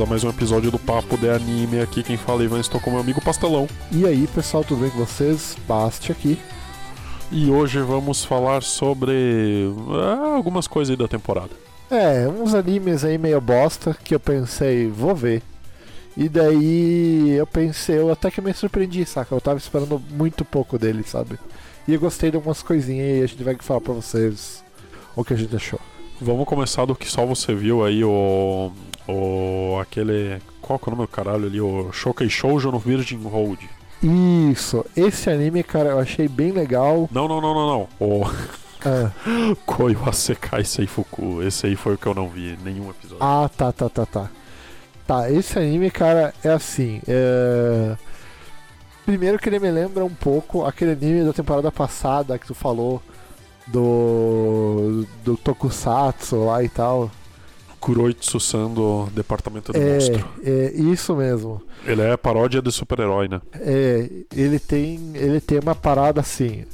bem-vindos a mais um episódio do Papo de Anime. Aqui quem fala é Ivan, estou com meu amigo Pastelão. E aí, pessoal, tudo bem com vocês? Baste aqui. E hoje vamos falar sobre ah, algumas coisas aí da temporada. É, uns animes aí meio bosta que eu pensei, vou ver. E daí eu pensei, eu até que me surpreendi, saca? Eu tava esperando muito pouco dele, sabe? E eu gostei de algumas coisinhas e a gente vai falar pra vocês o que a gente achou. Vamos começar do que só você viu aí, o. o aquele. Qual que é o nome do caralho ali? O Shokai Shoujo no Virgin Road. Isso, esse anime, cara, eu achei bem legal. Não, não, não, não, não. O. Ah, Koyo Asekai Seifuku. Esse aí foi o que eu não vi, nenhum episódio. ah, tá, tá, tá, tá. Tá, esse anime, cara, é assim. É... Primeiro que ele me lembra um pouco aquele anime da temporada passada que tu falou do. do Tokusatsu lá e tal. Kuroitsu-san do Departamento do É, Monstro. é isso mesmo. Ele é paródia de super-herói, né? É, ele tem ele tem uma parada assim.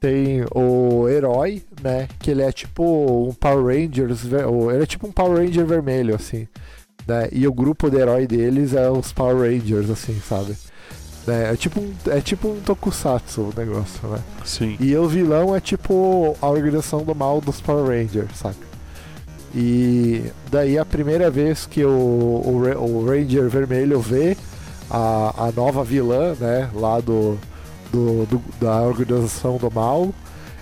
Tem o herói, né? Que ele é tipo um Power Rangers, ele é tipo um Power Ranger vermelho, assim. Né? E o grupo de herói deles é os Power Rangers, assim, sabe? Né? É tipo um, é tipo um tokusatsu o negócio, né? Sim. E o vilão é tipo a organização do mal dos Power Rangers, saca? E daí a primeira vez que o, o, o Ranger Vermelho vê a, a nova vilã, né, lá do, do, do- da organização do mal,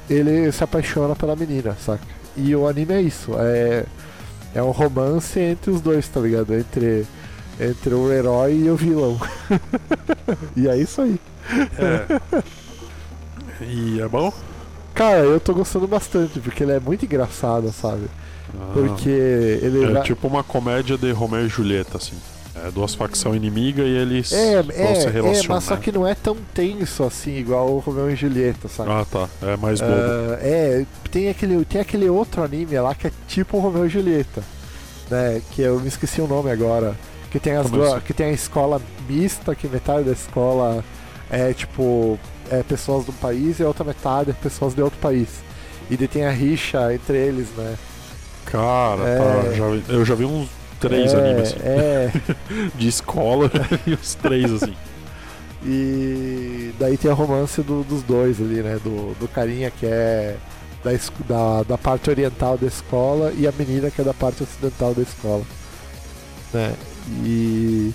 ele se apaixona pela menina, saca? E o anime é isso, é, é um romance entre os dois, tá ligado? Entre, entre o herói e o vilão. e é isso aí. É. E é bom? Cara, eu tô gostando bastante, porque ele é muito engraçado, sabe? Ah. Porque ele. É tipo uma comédia de Romeo e Julieta, assim. É duas facções inimigas e eles É, vão é, se é, relacionar. mas só que não é tão tenso assim, igual o Romeo e Julieta, sabe? Ah, tá. É mais bobo. Ah, é, tem aquele, tem aquele outro anime lá que é tipo o Romeo e Julieta, né? Que eu me esqueci o nome agora. Que tem, as Como duas, que tem a escola mista, que metade da escola é tipo é pessoas de um país e a outra metade é pessoas de outro país. E daí tem a rixa entre eles, né? Cara, é. tá. já eu já vi uns três é, animes assim. É, De escola e os três, assim. E daí tem o romance do- dos dois ali, né? Do, do carinha que é da, da, da parte oriental da escola e a menina que é da parte ocidental da escola. Né? E,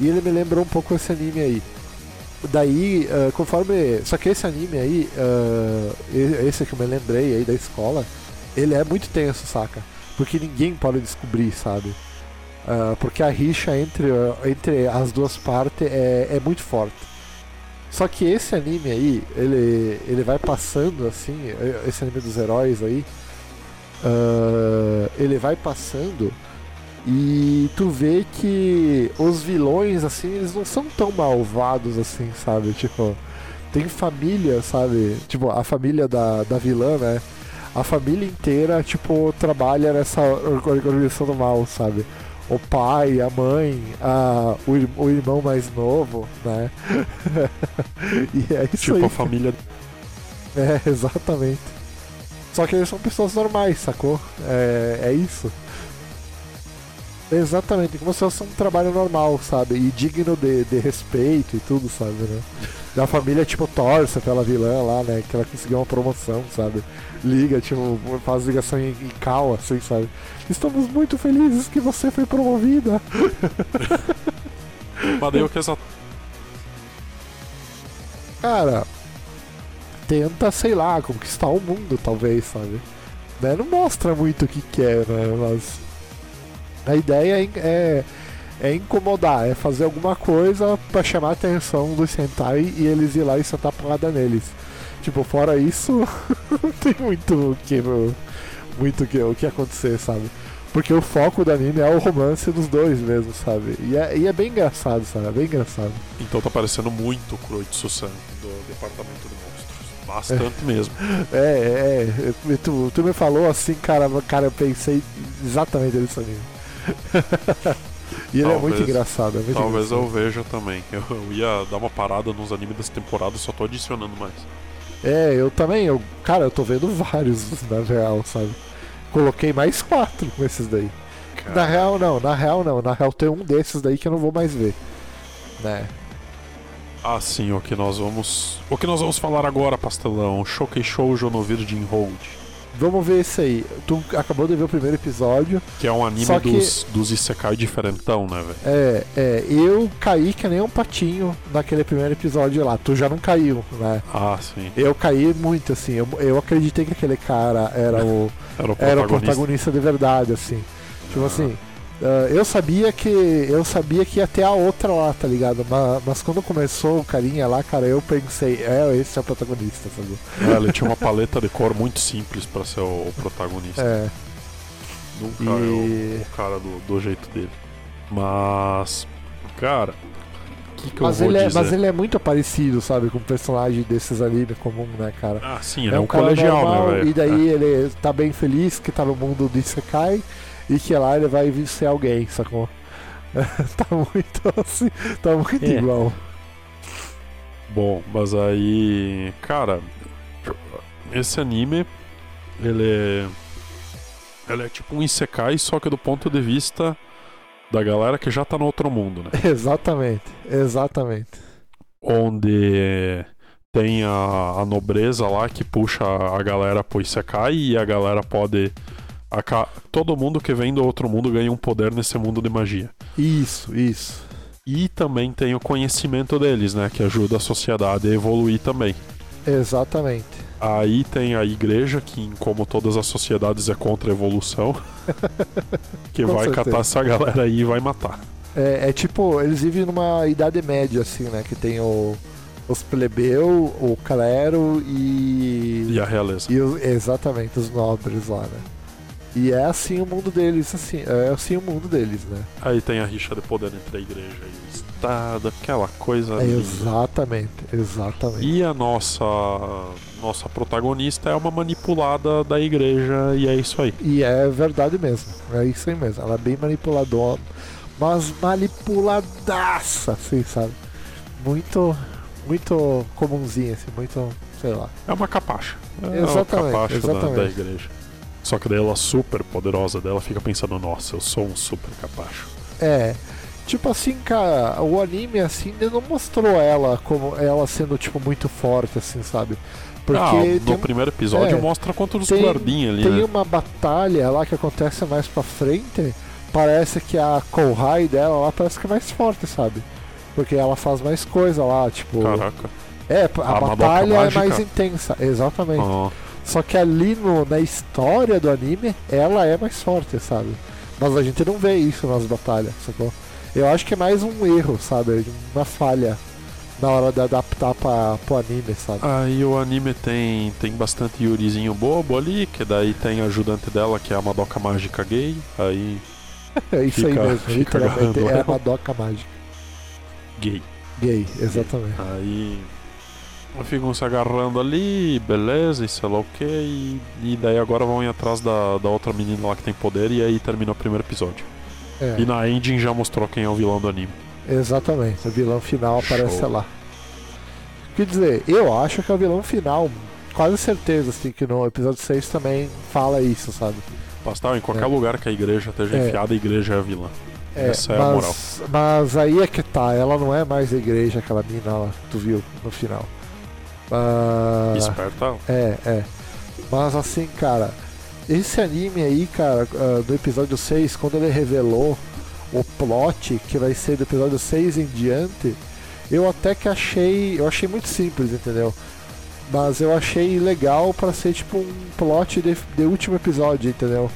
e ele me lembrou um pouco esse anime aí. Daí, ah, conforme. Só que esse anime aí, e- esse que eu me lembrei aí da escola, ele é muito tenso, saca? Porque ninguém pode descobrir, sabe? Ah, porque a rixa entre, entre as duas partes é, é muito forte. Só que esse anime aí, ele, ele vai passando assim, esse anime dos heróis aí, ele vai passando e tu vê que os vilões, assim, eles não são tão malvados assim, sabe? Tipo, tem família, sabe? Tipo, a família da, da vilã, né? A família inteira, tipo, trabalha nessa or- organização do mal, sabe? O pai, a mãe, a, o, o irmão mais novo, né? e é isso tipo aí. a família. É, exatamente. Só que eles são pessoas normais, sacou? É, é isso. Exatamente, como se fosse um trabalho normal, sabe? E digno de, de respeito e tudo, sabe, né? Da família, tipo, torce pela vilã lá, né? Que ela conseguiu uma promoção, sabe? Liga, tipo, faz ligação em, em cal, assim, sabe? Estamos muito felizes que você foi promovida. Mas daí o que essa. Cara, tenta, sei lá, conquistar o mundo, talvez, sabe? Né? Não mostra muito o que quer, né? Mas a ideia é, é, é incomodar, é fazer alguma coisa pra chamar a atenção dos Sentai e eles ir lá e sentar porrada neles. Tipo, fora isso, não tem muito o que, muito que, o que acontecer, sabe? Porque o foco do anime é o romance dos dois mesmo, sabe? E é, e é bem engraçado, sabe? É bem engraçado. Então tá parecendo muito o Kuroitsu-san do Departamento de Monstros. Bastante mesmo. É, é, é. Tu, tu me falou assim, cara, cara, eu pensei exatamente nisso anime. E ele é muito Talvez- engraçado, é muito Talvez eu engraçado. veja também. Eu, eu ia dar uma parada nos animes dessa temporada, só tô adicionando mais. É, eu também, eu, cara, eu tô vendo vários na real, sabe? Coloquei mais quatro com esses daí. cara. Na real, não, na real, não. Na real, tem um desses daí que eu não vou mais ver. Né? Ah, sim, o que nós vamos. O que nós vamos falar agora, pastelão? Shokei Shoujo no Virgin Road. Vamos ver esse aí. Tu acabou de ver o primeiro episódio. Que é um anime que- dos, dos Isekai diferentão, né, velho? É, é, eu caí que nem um patinho naquele primeiro episódio lá. Tu já não caiu, né? Ah, sim. Eu caí muito, assim. Eu, eu acreditei que aquele cara era o, Era o era o protagonista. protagonista de verdade, assim. Tipo Ah. assim, ah, eu sabia que. Eu sabia que ia ter a outra lá, tá ligado? Mas, mas quando começou o carinha lá, cara, eu pensei, é, esse é o protagonista, sabe? É, ele tinha uma paleta de cor muito simples pra ser o, o protagonista. É. Nunca E- é o, cara do, do jeito dele. Mas. Cara. Que, que eu Mas vou ele, é, dizer? mas ele é muito parecido, sabe, com o personagem desses anime comum, né, cara? Ah, sim, ele é é um um colegial, normal, né, velho? E daí ele tá bem feliz que tá no mundo do Isekai e que lá ele vai ser alguém, sacou? tá muito assim, tá muito É. igual. Bom, mas aí, cara, esse anime, ele é, ele é tipo um isekai, só que do ponto de vista da galera que já tá no outro mundo, né? Exatamente, exatamente. Onde tem a, a nobreza lá que puxa a galera pro isekai e a galera pode... aca- Todo mundo que vem do outro mundo ganha um poder nesse mundo de magia. Isso, isso. E também tem o conhecimento deles, né? Que ajuda a sociedade a evoluir também. Exatamente. Aí tem a igreja, que como todas as sociedades é contra a evolução, que vai certeza. catar essa galera aí e vai matar. É, é tipo, eles vivem numa idade média, assim, né? Que tem o, os plebeu, o clero e. E a realeza. e os- exatamente, os nobres lá, né? E é assim o mundo deles, assim, é assim o mundo deles, né? Aí tem a rixa de poder entre a igreja e o Estado, aquela coisa É, exatamente, exatamente. E a nossa nossa protagonista é uma manipulada da igreja e é isso aí. E é verdade mesmo, é isso aí mesmo. Ela é bem manipuladora, mas manipuladaça, assim, sabe? Muito, muito comunzinha, assim, muito, sei lá. É uma capacha. É Exatamente, uma capacha da- Da, exatamente. igreja. Só que daí ela super poderosa dela fica pensando, nossa, eu sou um super capacho. É. Tipo assim, cara, o anime assim não mostrou ela como ela sendo tipo muito forte assim, sabe? Porque ah, no primeiro episódio é, mostra contra os guardinhas ali, tem né? uma batalha lá que acontece mais pra frente, parece que a Kohai dela lá parece que é mais forte, sabe? Porque ela faz mais coisa lá, tipo. Caraca. É, a, A batalha é mais intensa, exatamente. Ah, Só que ali no, na história do anime, ela é mais forte, sabe? Mas a gente não vê isso nas batalhas, sacou? Eu acho que é mais um erro, sabe? Uma falha na hora de adaptar pra, pro anime, sabe? Aí o anime tem, tem bastante Yurizinho bobo ali, que daí tem a ajudante dela, que é a Madoka Mágica gay. Aí, é isso aí fica- mesmo, fica literalmente. É a. Madoka mágica. gay. Gay, exatamente. Aí ficam se agarrando ali, beleza, e sei lá o que, e, daí agora vão ir atrás da, da outra menina lá que tem poder, e aí termina o primeiro episódio. É, E na ending já mostrou quem é o vilão do anime. exatamente. O vilão final aparece Show. lá. Quer dizer, eu acho que é o vilão final. Quase certeza, assim, que no episódio 6 também fala isso, sabe? Pastal, em qualquer É. lugar que a igreja esteja É. enfiada, a igreja é a vilã. É, Essa é a mas, moral. mas aí é que tá, ela não é mais a igreja, aquela mina lá, que tu viu no final. Ah, Esperta. é, é. Mas assim, cara, esse anime aí, cara, ah, do episódio 6, quando ele revelou o plot que vai ser do episódio 6 em diante, eu até que achei. Eu achei muito simples, entendeu? Mas eu achei legal pra ser tipo um plot de, de último episódio, entendeu?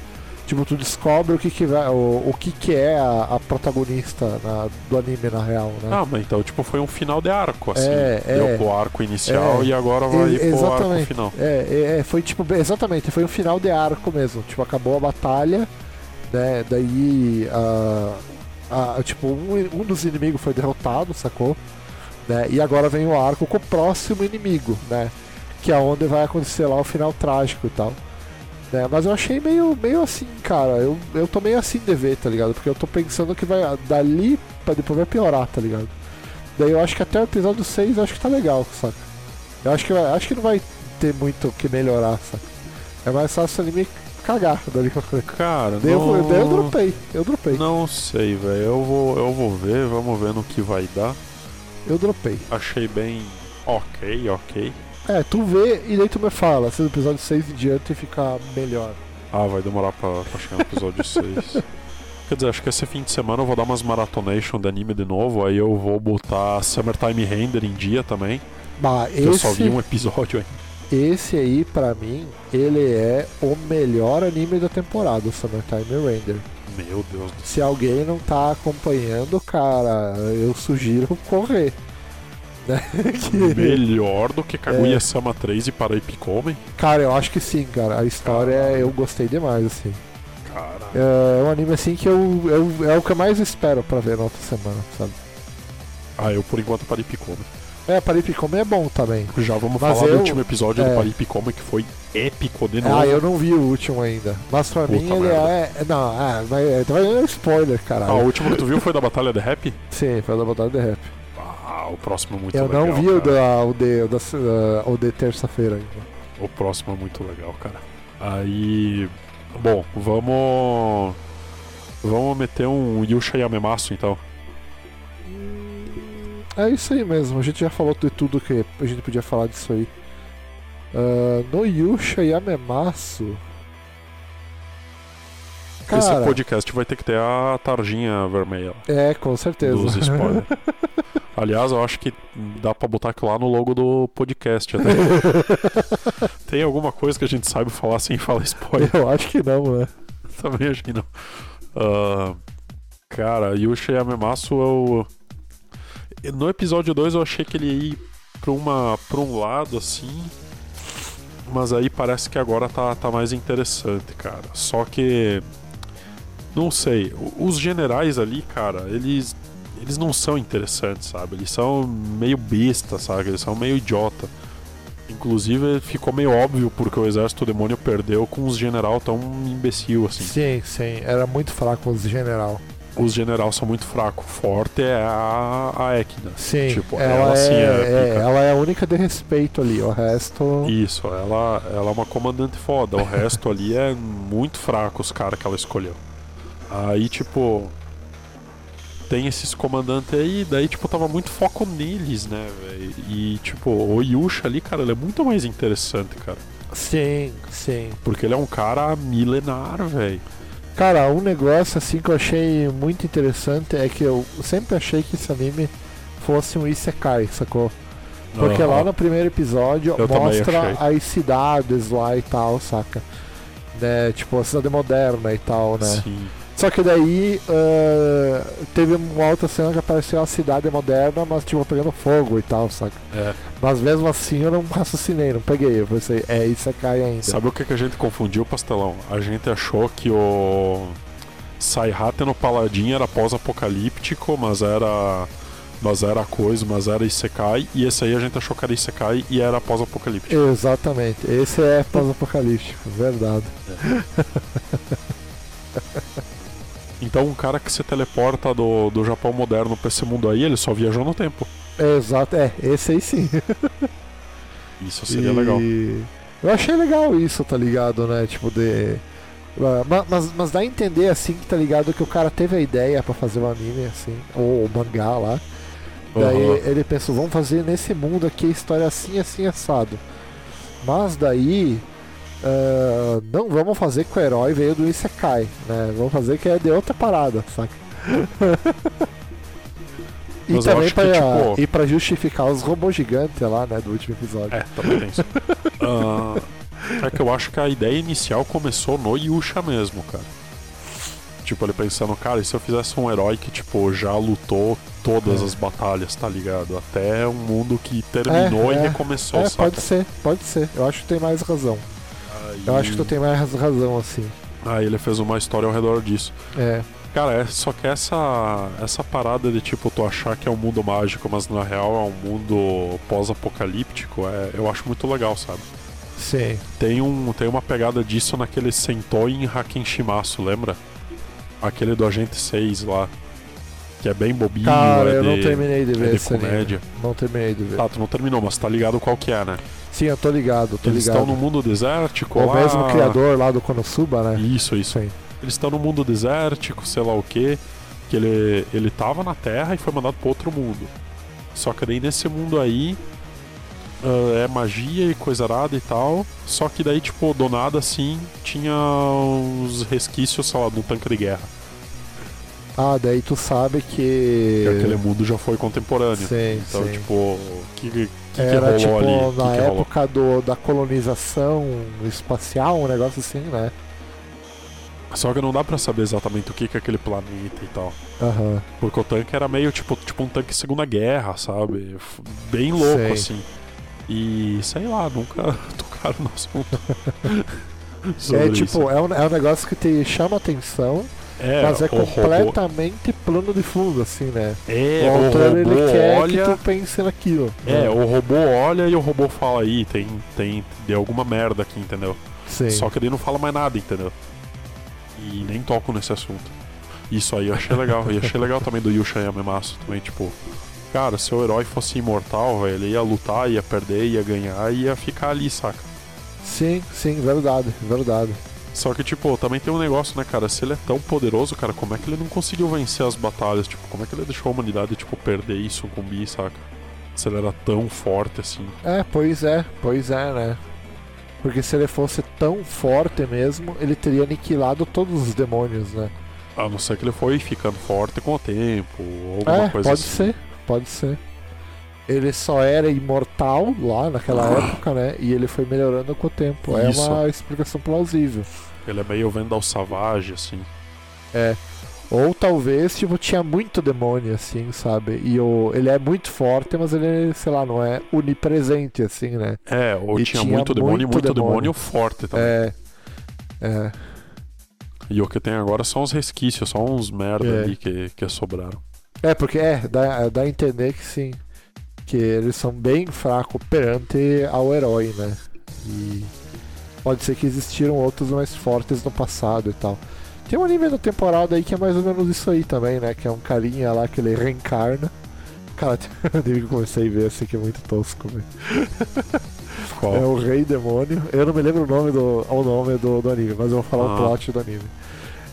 Tipo, tu descobre o que que vai, o, o que que é a, a protagonista na- do anime na real, né? Ah, mas então, tipo, foi um final de arco, assim. É, Deu é. pro arco inicial É. e agora vai E- pro arco final. É, é, é, foi tipo, exatamente, foi um final de arco mesmo. Tipo, acabou a batalha, né? Daí, ah, ah, tipo, um, um dos inimigos foi derrotado, sacou? Né? E agora vem o arco com o próximo inimigo, né? Que é onde vai acontecer lá o final trágico e tal. Né? Mas eu achei meio, meio assim, cara. Eu, eu tô meio assim de ver, tá ligado? Porque eu tô pensando que vai dali pra depois vai piorar, tá ligado? Daí eu acho que até o episódio 6 eu acho que tá legal, saca? Eu acho que, acho que não vai ter muito o que melhorar, saca? É mais fácil o anime cagar dali pra frente. Cara, Daí eu, não... daí eu dropei, eu dropei, Não sei, velho. Eu vou, eu vou ver, vamos ver no que vai dar. eu dropei. Achei bem ok, ok. É, tu vê e daí tu me fala, se o episódio 6 em diante fica melhor. Ah, vai demorar pra, pra chegar no episódio 6. Quer dizer, acho que esse fim de semana eu vou dar umas maratonation de anime de novo, aí eu vou botar Summertime Render em dia também. Bah, Que eu só esse, vi um episódio ainda. esse aí, pra mim, ele é o melhor anime da temporada, o Summertime Render. Meu Deus do Se alguém não tá acompanhando, cara, eu sugiro correr. Né? Que- Melhor do que Kaguya É. Sama 3 e Paraipikome? Cara, eu acho que sim, cara. A história Caralho. eu gostei demais, assim. É um anime assim que eu, eu- é o que eu mais espero pra ver na outra semana, sabe? Ah, eu por enquanto Paraipikome. É, Paripicome é bom também. Já vamos Mas falar eu- do último episódio é. do Paraipikome que foi épico de novo. Ah, eu não vi o último ainda. Mas pra Puta mim ele merda. é. Não, ah, é, vai é spoiler, Ah, caralho. o último que tu viu foi da Batalha de Rap? Sim, foi da Batalha de Rap. Ah, o próximo é muito eu legal. não vi o, da, o de, o da, uh, o de terça-feira ainda. O próximo é muito legal, cara. Aí. Bom, vamos. Vamos meter um Yusha Yamemasu então. É isso aí mesmo, a gente já falou de tudo que a gente podia falar disso aí. Ah, no Yusha Yamemasu. Esse Cara, podcast vai ter que ter a tarjinha vermelha é, com certeza. dos spoilers. Aliás, eu acho que dá pra botar aquilo lá no logo do podcast até. Tem alguma coisa que a gente sabe falar sem falar spoiler? Eu acho que não, né? Também acho que não. Ah, cara, Yusha Yamemasu eu. No episódio 2 eu achei que ele ia ir pra, uma, pra um lado assim. Mas aí parece que agora tá, tá mais interessante, cara. Só que. Não sei. Os generais ali, cara, eles. Eles não são interessantes, sabe? Eles são meio besta, sabe? Eles são meio idiota. Inclusive ficou meio óbvio porque o exército demônio perdeu com os general tão imbecil assim. Sim, sim, era muito fraco os general. Os general são muito fracos. Forte é a, a Equina. Sim, Tipo, ela, ela, é, é é, ela é a única de respeito ali, o resto. Isso, ela, ela é uma comandante foda. O resto ali é muito fraco, os caras que ela escolheu. Aí, tipo. Tem esses comandantes aí, daí, tipo, tava muito foco neles, né, velho? E, tipo, o Yusha ali, cara, ele é muito mais interessante, cara. Sim, sim. Porque ele é um cara milenar, velho. Cara, um negócio assim que eu achei muito interessante é que eu sempre achei que esse anime fosse um Isekai, sacou? Porque lá no primeiro episódio Eu mostra as cidades lá e tal, saca? Né? Tipo, a cidade moderna e tal, né? Sim. Só que daí ah, teve uma outra cena que apareceu a cidade moderna, mas tipo pegando fogo e tal, saca? É. Mas mesmo assim eu não raciocinei, não peguei. Eu pensei, é Isekai ainda. Sabe o que, que a gente confundiu, Pastelão? A gente achou que o Saihate no Paladin era pós-apocalíptico, mas era. Mas era coisa, mas era Isekai, e esse aí a gente achou que era Isekai e era pós-apocalíptico. Exatamente, esse é pós-apocalíptico, verdade. Então um cara que se teleporta do, do Japão moderno pra esse mundo aí, ele só viajou no tempo. Exato, é, esse aí sim. Isso seria E legal. Eu achei legal isso, tá ligado, né? Tipo, de. Ah, ma- Mas, mas dá a entender assim que tá ligado que o cara teve a ideia pra fazer o anime, assim, ou o mangá lá. Daí Aham. ele pensou, vamos fazer nesse mundo aqui a história assim, assim, assado. Mas daí. Ah, não vamos fazer que o herói veio do Isekai, né? Vamos fazer que é de outra parada, saca? e Mas também pra, que, tipo- e pra justificar os robôs gigantes lá, né, do último episódio. É, também tem isso. Ah, é que eu acho que a ideia inicial começou no Yusha mesmo, cara. Tipo, ele pensando, cara, e se eu fizesse um herói que, tipo, já lutou todas É. as batalhas, tá ligado? Até um mundo que terminou É, e é. recomeçou, É, saca? pode ser, pode ser. Eu acho que tem mais razão. Eu acho que tu tem mais razão, assim. Aí ele fez uma história ao redor disso. É, Cara, é, só que essa, essa parada de, tipo, tu achar que é um mundo mágico, mas na real é um mundo pós-apocalíptico, é, eu acho muito legal, sabe? sim. Tem, um, tem uma pegada disso naquele Sentou em Hakenshimasu, lembra? Aquele do Agente 6 lá. Que é bem bobinho, Cara, é eu de, não terminei de é ver de esse anime. comédia. Não terminei de ver. Tá, tu não terminou, mas tá ligado qual que é, né? Sim, eu tô ligado, tô Eles ligado. estão no mundo desértico O lá... mesmo criador lá do Konosuba, né? Isso, isso. Sim. Eles estão no mundo desértico, sei lá o que, que ele, ele tava na Terra e foi mandado para outro mundo. Só que daí nesse mundo aí ah, é magia e coisa arada e tal. Só que daí, tipo, do nada assim, tinha uns resquícios, sei lá, de um tanque de guerra. Ah, daí tu sabe que. Que aquele mundo já foi contemporâneo. Sim, então, sim. tipo, que, que, que Era rolou tipo ali? Que na que época do, da colonização espacial, um negócio assim, né? Só que não dá pra saber exatamente o que, que é aquele planeta e tal. Aham. Porque o tanque era meio tipo, tipo um tanque Segunda Guerra, sabe? Bem louco, Sei. assim. E sei lá, nunca tocaram no assunto. É tipo, isso. é um, é um negócio que te chama atenção, é, mas é o robô, completamente plano de fundo, assim, né? é, o o autor robô ele quer olha. que tu pense naquilo. É, né? o robô olha e o robô fala aí, tem, tem, deu alguma merda aqui, entendeu? Sim. Só que ele não fala mais nada, entendeu? E nem toco nesse assunto. Isso aí eu achei legal. E achei legal também do Yusha Yamemasu também, tipo. Cara, se o herói fosse imortal, velho, ele ia lutar, ia perder, ia ganhar ia ficar ali, saca? Sim, sim, verdade, verdade. Só que, tipo, também tem um negócio, né, cara? Se ele é tão poderoso, cara, como é que ele não conseguiu vencer as batalhas? Tipo, como é que ele deixou a humanidade, tipo, perder isso com o Bi, saca? Se ele era tão forte assim. É, pois é, pois é, né? Porque se ele fosse tão forte mesmo, ele teria aniquilado todos os demônios, né? A não ser que ele foi ficando forte com o tempo, ou alguma É, coisa pode assim. ser, pode ser. Ele só era imortal lá naquela época, né? E ele foi melhorando com o tempo. Isso. É uma explicação plausível. Ele é meio Vendal Savage, assim. É. Ou talvez, tipo, tinha muito demônio, assim, sabe? E o, ele é muito forte, mas ele, sei lá, não é onipresente, assim, né? É, ou E tinha, tinha muito demônio e muito demônio, demônio. forte também. É. É. E o que tem agora são os resquícios, só uns merda É. ali que, que sobraram. É, porque é, dá, dá a entender que sim. Que eles são bem fracos perante ao herói, né? E pode ser que existiram outros mais fortes no passado e tal. Tem um anime da temporada aí que é mais ou menos isso aí também, né? Que é um carinha lá que ele reencarna. Cara, eu que comecei a ver assim que é muito tosco, velho. Qual? É o Rei Demônio. Eu não me lembro o nome do, o nome do, do anime, mas eu vou falar o Ah. plot do anime.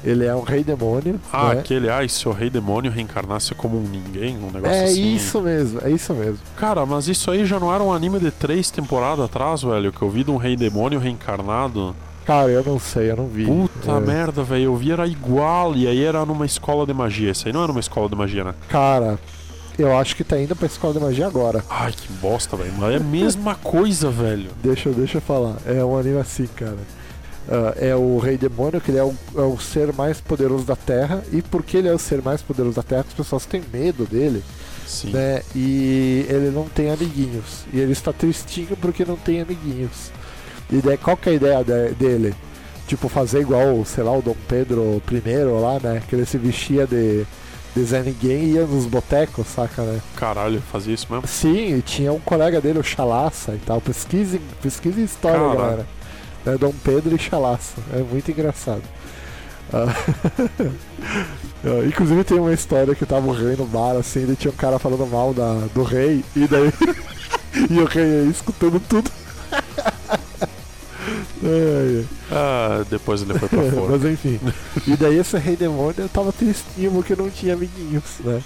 Ele é um Rei Demônio. Ah, né? aquele, ai, se o rei demônio reencarnasse como um ninguém, um negócio É assim. isso mesmo, é isso mesmo. Cara, mas isso aí já não era um anime de três temporadas atrás, velho, que eu vi de um rei demônio reencarnado. Cara, eu não sei, eu não vi. Puta É. merda, velho, eu vi era igual, e aí era numa escola de magia. Isso aí não era uma escola de magia, né? Cara, eu acho que tá indo pra escola de magia agora. Ai, que bosta, velho. Mas é a mesma coisa, velho. Deixa, deixa eu falar. É um anime assim, cara. Ah, é o Rei Demônio, que ele é o, é o ser mais poderoso da Terra. E porque ele é o ser mais poderoso da Terra, as pessoas têm medo dele, Sim. né? E ele não tem amiguinhos. E ele está tristinho porque não tem amiguinhos. E daí, qual que é a ideia de- dele? Tipo, fazer igual, sei lá, o Dom Pedro I lá, né? Que ele se vestia de, de Zé Ninguém e ia nos botecos, saca, né? Caralho, fazia isso mesmo? Sim, e tinha um colega dele, o Chalaça e tal. Pesquise, pesquise história, Cara. galera. É Dom Pedro e Chalaça. É muito engraçado. Ah, Inclusive tem uma história que tava o rei no bar, assim, e tinha um cara falando mal da, do rei, e daí. e o rei aí escutando tudo. Ah, depois ele foi pra fora. Mas enfim. E daí esse rei demônio tava tristinho porque não tinha amiguinhos, né?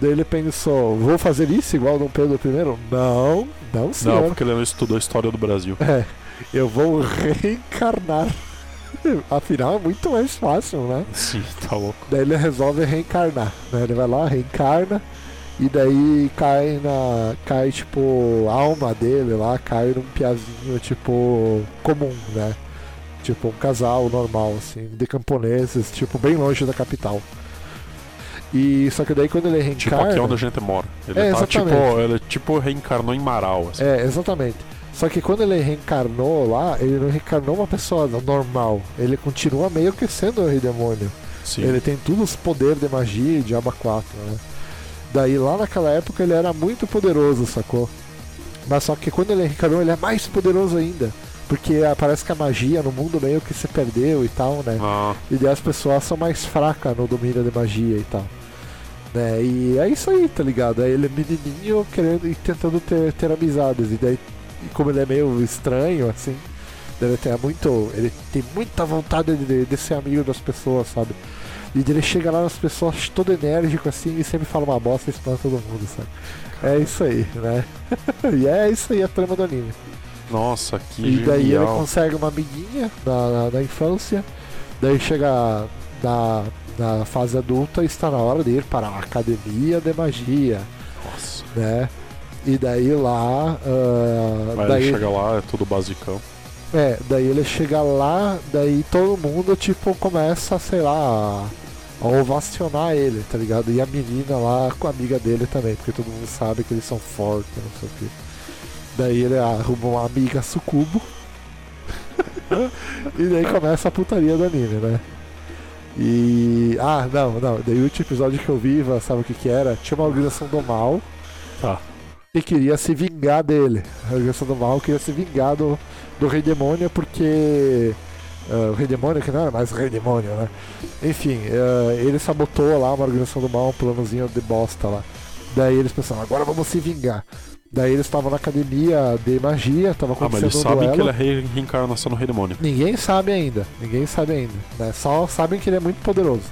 Daí ele pensou, vou fazer isso igual Dom Pedro I? Não, não senhor. Não, porque ele não estudou a história do Brasil. É, eu vou reencarnar. Afinal é muito mais fácil, né? Sim, tá louco. Daí ele resolve reencarnar, né? Ele vai lá, reencarna e daí cai na. cai tipo a alma dele lá, cai num piazinho tipo comum, né? Tipo um casal normal, assim, de camponeses, tipo, bem longe da capital. E só que daí quando ele Tipo reencarna. aqui onde a gente mora. Ele É, tá tipo, ele tipo reencarnou em Marau, assim. É, exatamente. Só que quando ele reencarnou lá, ele não reencarnou uma pessoa normal. Ele continua meio que sendo o rei demônio. Sim. Ele tem todos os poderes de magia e de aba 4, né? Daí lá naquela época ele era muito poderoso, sacou? Mas só que quando ele reencarnou ele é mais poderoso ainda. Porque ah, parece que a magia no mundo meio que se perdeu e tal, né? Ah, E daí as pessoas são mais fracas no domínio de magia e tal. Né? E é isso aí, tá ligado? Aí ele é menininho querendo e tentando ter, ter amizades. E daí, e como ele é meio estranho, assim, ele tem muito. Ele tem muita vontade de, de ser amigo das pessoas, sabe? E ele chega lá nas pessoas todo enérgico assim e sempre fala uma bosta e espanta todo mundo, sabe? É isso aí, né? e é isso aí a trama do anime. Nossa, que E daí genial. ele consegue uma amiguinha na, na, na infância, daí chega na, na fase adulta e está na hora de ir para a academia de magia, Nossa. né? E daí lá. ah, Aí daí, ele chega lá, é tudo basicão. É, daí ele chega lá, daí todo mundo, tipo, começa, sei lá, a, ovacionar ele, tá ligado? E a menina lá com a amiga dele também, porque todo mundo sabe que eles são fortes, não sei o quê. Daí ele arruma uma amiga sucubo. e daí começa a putaria do anime, né? E. Ah, não, não. Daí o último episódio que eu vi, sabe o que que era? Tinha uma organização do mal Tá. E queria se vingar dele. A organização do mal queria se vingar do, do Rei Demônio porque. ah, o Rei Demônio, que não era mais Rei Demônio, né? Enfim, ah, ele sabotou lá uma organização do mal, um planozinho de bosta lá. Daí eles pensaram, agora vamos se vingar. Daí eles estavam na academia de magia, tava Ah, mas eles acontecendo um sabem duelo. que ele é reencarnação do Rei Demônio. Ninguém sabe ainda, ninguém sabe ainda, né? Só sabem que ele é muito poderoso.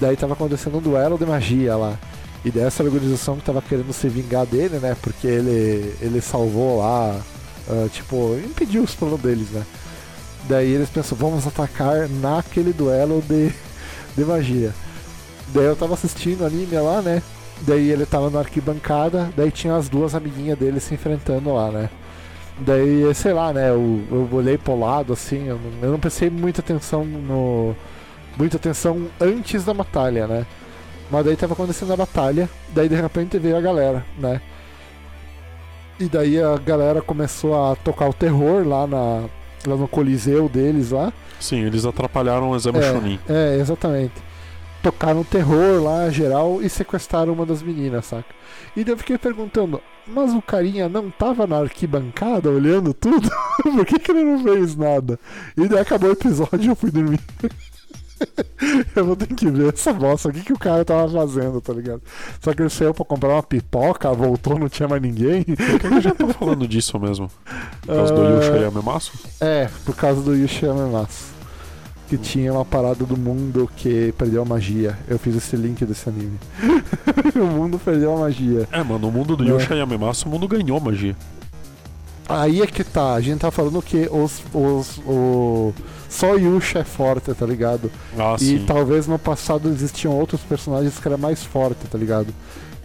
Daí tava acontecendo um duelo de magia lá. E dessa organização que tava querendo se vingar dele, né? Porque ele, ele salvou lá, ah, tipo, impediu os planos deles, né? Daí eles pensam, vamos atacar naquele duelo de, de magia. Daí eu tava assistindo anime lá, né? Daí ele tava na arquibancada, daí tinha as duas amiguinhas dele se enfrentando lá, né? Daí, sei lá, né? Eu, eu olhei pro lado assim, eu não, eu não prestei muita atenção no. Muita atenção antes da batalha, né? Mas daí tava acontecendo a batalha, daí de repente veio a galera, né? E daí a galera começou a tocar o terror lá, na, lá no coliseu deles lá. Sim, eles atrapalharam o exame Chunin. É, exatamente. Tocaram terror lá, geral, e sequestraram uma das meninas, saca? E daí eu fiquei perguntando, mas o carinha não tava na arquibancada olhando tudo? Por que, que ele não fez nada? E daí acabou o episódio e eu fui dormir. eu vou ter que ver essa bosta, o que, que o cara tava fazendo, tá ligado? Só que ele saiu pra comprar uma pipoca, voltou, não tinha mais ninguém. Por que eu já tô falando disso mesmo? Por causa do Ah, Yusha Yamemasu? É, por causa do Yushi Yamamatsu. Que tinha uma parada do mundo que perdeu a magia. Eu fiz esse link desse anime. o mundo perdeu a magia. É, mano, o mundo do É. Yusha Yamemasu, o mundo ganhou magia. Aí é que tá, a gente tá falando que os, os, o, só Yusha é forte, tá ligado? Ah, E sim. talvez no passado existiam outros personagens que eram mais fortes, tá ligado?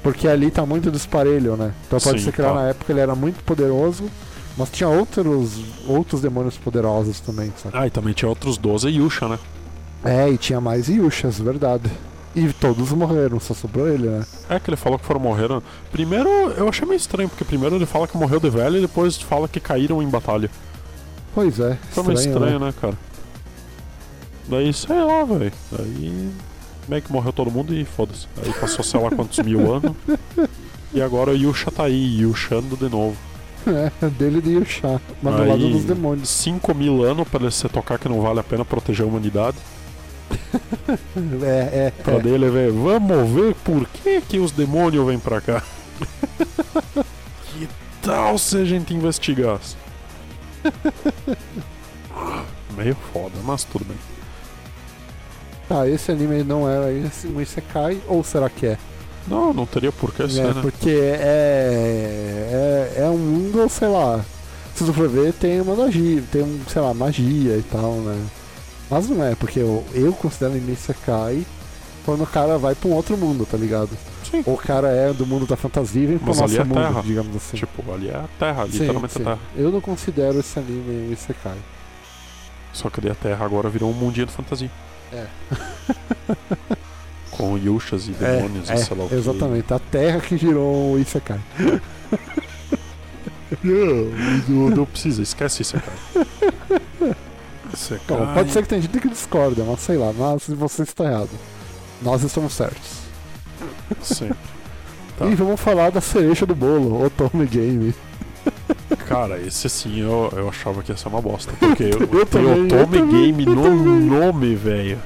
Porque ali tá muito disparelho, né? Então pode Sim, ser que lá tá. na época ele era muito poderoso, mas tinha outros, outros demônios poderosos também, sabe? Ah, e também tinha outros 12 Yusha, né? É, e tinha mais Yushas, verdade. E todos morreram, só sobrou ele, né? É que ele falou que foram morreram. Primeiro, eu achei meio estranho, porque primeiro ele fala que morreu de velho e depois fala que caíram em batalha. Pois é, Foi meio estranho, estranho, né? né, cara? Daí, sei lá, velho. Daí meio que morreu todo mundo e foda-se. Aí passou sei lá quantos mil anos. E agora o Yusha tá aí, Yushando de novo. É, dele de Yusha, mas do Aí- lado dos demônios. 5 mil anos pra ele se tocar que não vale a pena proteger a humanidade. É, é, Pra é. dele ver, vamos ver por que, que os demônios vêm pra cá. que tal se a gente investigasse? Meio foda, mas tudo bem. Tá, esse anime não é esse- um Isekai, ou será que é? Não, não teria por que ser, É, né? porque é, é, é um mundo, sei lá, se tu for ver, tem uma magia, tem um, sei lá, magia e tal, né? Mas não é, porque eu, eu considero anime Isekai quando o cara vai pra um outro mundo, tá ligado? Sim. Ou o cara é do mundo da fantasia e vem pro Mas nosso é mundo, terra. digamos assim. Tipo, ali é a Terra, Sim, literalmente sim. a Terra. Eu não considero esse anime um Isekai. Só que ali a Terra agora virou um mundinho de fantasia. É. Com Yushas e demônios é, e sei lá o que. Exatamente, a terra que girou o Isekai. Não, não precisa, esquece isso, é Bom, pode ser que tenha gente que discorda, mas sei lá, mas você está errado. Nós estamos certos. Sempre. Tá. E vamos falar da cereja do bolo, Otome Game. Cara, esse sim eu, eu achava que ia ser uma bosta. Porque Eu tem também, o eu Tome Game eu no nome, velho.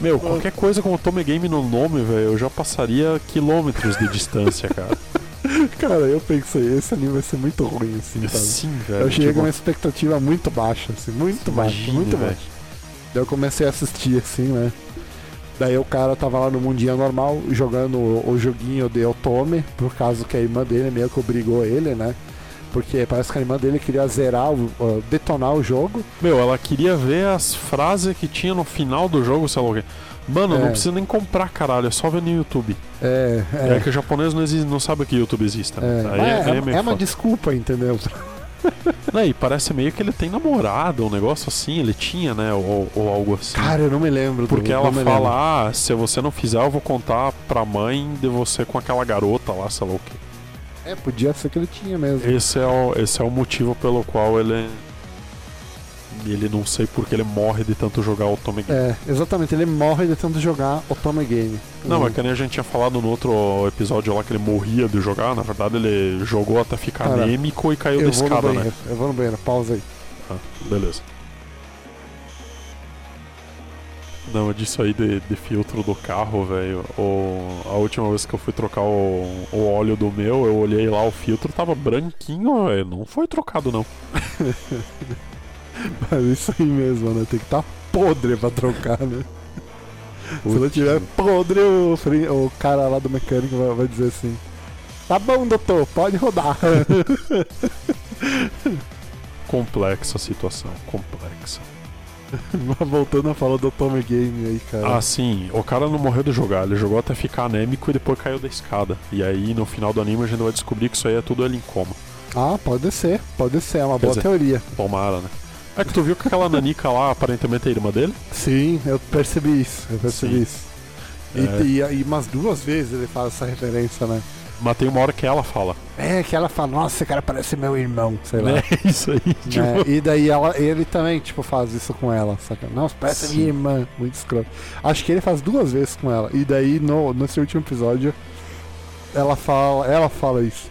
Meu, qualquer coisa com o Tome Game no nome, velho, eu já passaria quilômetros de distância, cara. Cara, eu pensei, esse anime vai ser muito ruim, assim, sabe? Sim, velho. Eu cheguei com tipo, uma expectativa muito baixa, assim, muito baixa, imagine, muito velho. baixa. Daí eu comecei a assistir, assim, né? Daí o cara tava lá no mundinho normal, jogando o, o joguinho de Otome, por causa que a irmã dele meio que obrigou ele, né? Porque parece que a irmã dele queria zerar, o, ó, detonar o jogo. Meu, ela queria ver as frases que tinha no final do jogo, sei lá o quê. Mano, É. não precisa nem comprar, caralho, é só ver no YouTube. É, É, é, que o japonês não, existe, não sabe que YouTube existe. né? é, é, é, é uma desculpa, entendeu? Não, e parece meio que ele tem namorada, um negócio assim, ele tinha, né? Ou, ou algo assim. Cara, eu não me lembro. Porque ela fala, lembro. ah, se você não fizer, eu vou contar pra mãe de você com aquela garota lá, sei lá o quê. É, podia ser que ele tinha mesmo. Esse é o, esse é o motivo pelo qual ele. Ele não sei porque ele morre de tanto jogar Otome Game. É, exatamente, ele morre de tanto jogar Otome Game. Não, Uhum. mas que nem a gente tinha falado no outro episódio lá que ele morria de jogar, na verdade ele jogou até ficar Cara, anêmico e caiu da escada, né? eu vou no banheiro, pausa aí. Ah, beleza. Não, disso aí de, de filtro do carro, velho. A última vez que eu fui trocar o, o óleo do meu, eu olhei lá, o filtro tava branquinho, velho. Não foi trocado, não. Mas isso aí mesmo, né? Tem que estar podre pra trocar, né? Se não tiver podre, o, o cara lá do mecânico vai, vai dizer assim: Tá bom, doutor, pode rodar. Complexa a situação, complexa. Voltando a falar do Otome Game aí, cara. Ah, sim, o cara não morreu de jogar, ele jogou até ficar anêmico e depois caiu da escada. E aí, no final do anime, a gente vai descobrir que isso aí é tudo ele em coma. Ah, pode ser, pode ser, é uma Quer boa dizer- teoria. Tomara, né? É que tu viu que aquela nanica lá, aparentemente é irmã dele? Sim, eu percebi isso, eu percebi Sim. isso. E, É. e, e umas duas vezes ele faz essa referência, né? Mas tem uma hora que ela fala. É, que ela fala, nossa, esse cara parece meu irmão, sei lá. É isso aí, tipo. né? E daí ela, ele também, tipo, faz isso com ela, saca? Nossa, parece Sim. minha irmã, muito escroto. Acho que ele faz duas vezes com ela. E daí, no, nesse último episódio, ela fala, ela fala isso.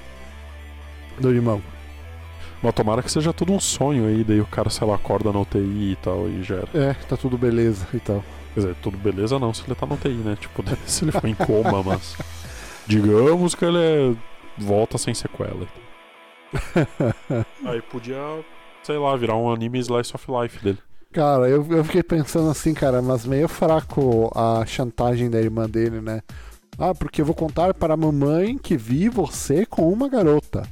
Do irmão. Mas tomara que seja tudo um sonho aí, daí o cara, sei lá, acorda na UTI e tal, e já era. É, tá tudo beleza e tal. Quer dizer, tudo beleza não se ele tá na UTI, né? Tipo, se ele foi em coma, mas. Digamos que ele é... volta sem sequela. Aí podia, sei lá, virar um anime Slice of Life dele. Cara, eu, eu fiquei pensando assim, cara, mas meio fraco a chantagem da irmã dele, né? Ah, porque eu vou contar para a mamãe que vi você com uma garota.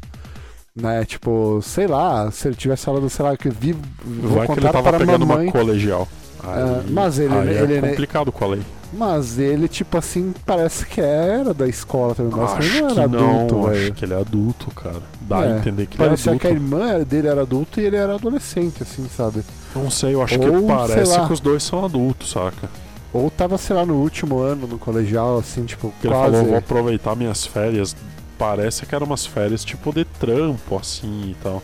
Né? Tipo, sei lá, se ele tivesse falado, sei lá, que vi. Vou Vai que ele contar tava para a pegando mamãe. uma colegial. Ah, Aí, mas ele- aí ele- é complicado com a lei. Mas ele, tipo assim, parece que era da escola também. Mas acho ele não que era não, adulto, acho que ele é adulto, cara. Dá a É, entender que ele é Parecia adulto. que a irmã dele era adulta e ele era adolescente, assim, sabe? Não sei, eu acho Ou, que parece que os dois são adultos, saca? Ou tava, sei lá, no último ano no colegial, assim, tipo, ele quase. falou, vou aproveitar minhas férias. Parece que eram umas férias tipo de trampo, assim e tal.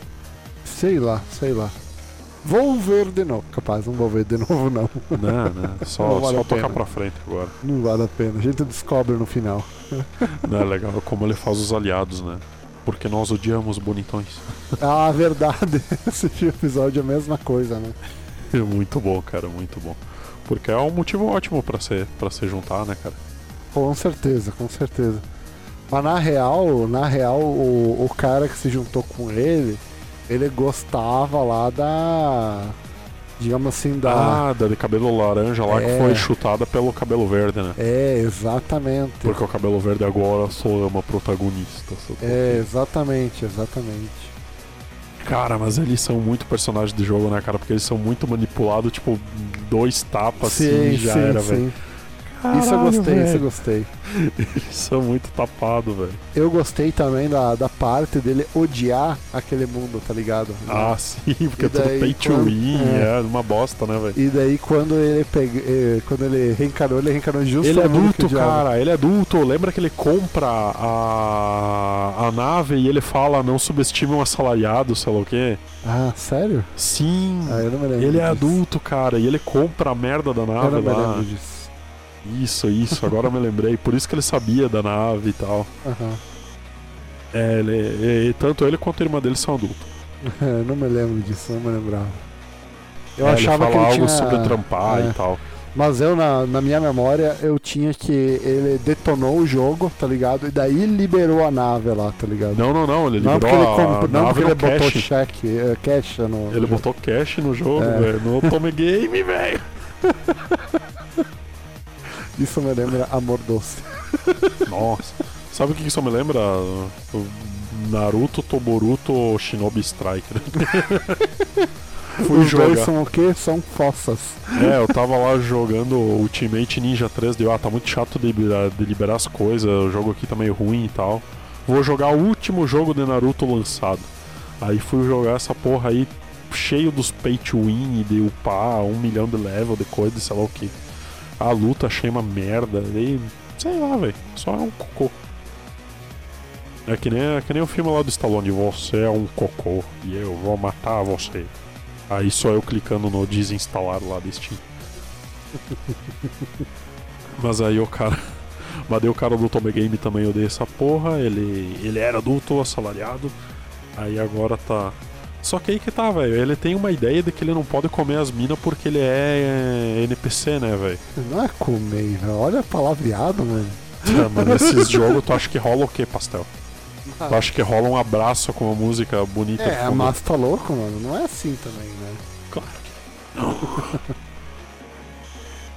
Sei lá, sei lá. Vou ver de novo. Capaz, não vou ver de novo, não. Não, né? Só, Não vale só tocar pra frente agora. Não vale a pena. A gente descobre no final. Não é legal como ele faz os aliados, né? Porque nós odiamos bonitões. Ah, verdade. Esse episódio é a mesma coisa, né? É muito bom, cara, muito bom. Porque é um motivo ótimo pra se, pra se juntar, né, cara? Com certeza, com certeza. Mas na real, na real, o, o cara que se juntou com ele, ele gostava lá da. Digamos assim, da. Ah, da de cabelo laranja lá que É. foi chutada pelo cabelo verde, né? É, exatamente. Porque o cabelo verde agora só ama protagonista. só tô- É, exatamente, exatamente. Cara, mas eles são muito personagens de jogo, né, cara? Porque eles são muito manipulados, tipo, dois tapas assim já era, velho. Isso eu Caralho, gostei, isso eu gostei. Eles são muito tapados, velho. Eu gostei também da, da parte dele odiar aquele mundo, tá ligado? Ah, sim, porque E é tudo daí, pay to quando- win, é. é. uma bosta, né, velho? E daí quando ele pega, eh, quando ele reencarnou, ele reencarnou justo Ele é adulto, cara, ele é adulto. Lembra que ele compra a, a nave e ele fala não subestime um assalariado, sei lá o quê? Ah, sério? Sim, Ah, eu não me lembro. ele é disso. adulto, cara, e ele compra a merda da Eu nave não me lá. lembro disso. Isso, isso, agora eu me lembrei. Por isso que ele sabia da nave e tal. Aham. É, ele, tanto ele quanto a irmã dele são adultos. Eu não me lembro disso, não me lembrava. Eu É, achava ele que fala ele algo tinha... sobre trampar é. e tal. Mas eu, na, na minha memória, eu tinha que ele detonou o jogo, tá ligado? E daí liberou a nave lá, tá ligado? Não, não, não, ele Não liberou porque ele, a comp... não porque ele botou cheque, é, cash no. Ele botou cash no jogo, É. velho. No Tome Game, velho. Isso me lembra Amor Doce. Nossa. Sabe o que isso me lembra? O Naruto, Toboruto, Shinobi Striker. Fui Os dois jogar. são o quê? São fossas. É, eu tava lá jogando Ultimate Ninja 3, deu, ah, tá muito chato de liberar, de liberar as coisas, o jogo aqui tá meio ruim e tal. Vou jogar o último jogo de Naruto lançado. Aí fui jogar essa porra aí, cheio dos pay to win, de upar um milhão de level, de coisa, sei lá o que. A luta achei uma merda, e sei lá, velho, só é um cocô. É que nem, é que nem o filme lá do Stallone, você é um cocô e eu vou matar você. Aí só eu clicando no desinstalar lá do Steam. Mas aí o cara. Mas daí o cara do Tome Game também odeia essa porra. Ele, ele era adulto, assalariado. Aí agora tá. Só que aí que tá, velho. Ele tem uma ideia de que ele não pode comer as minas porque ele é, é NPC, né, velho? Não é comer, velho. Olha a palavreado, mano. Ah, Mas nesses jogos tu acha que rola o quê, pastel? Tu acha que rola um abraço com uma música bonita? É, mas tá louco, mano. Não é assim também, né? Claro que não.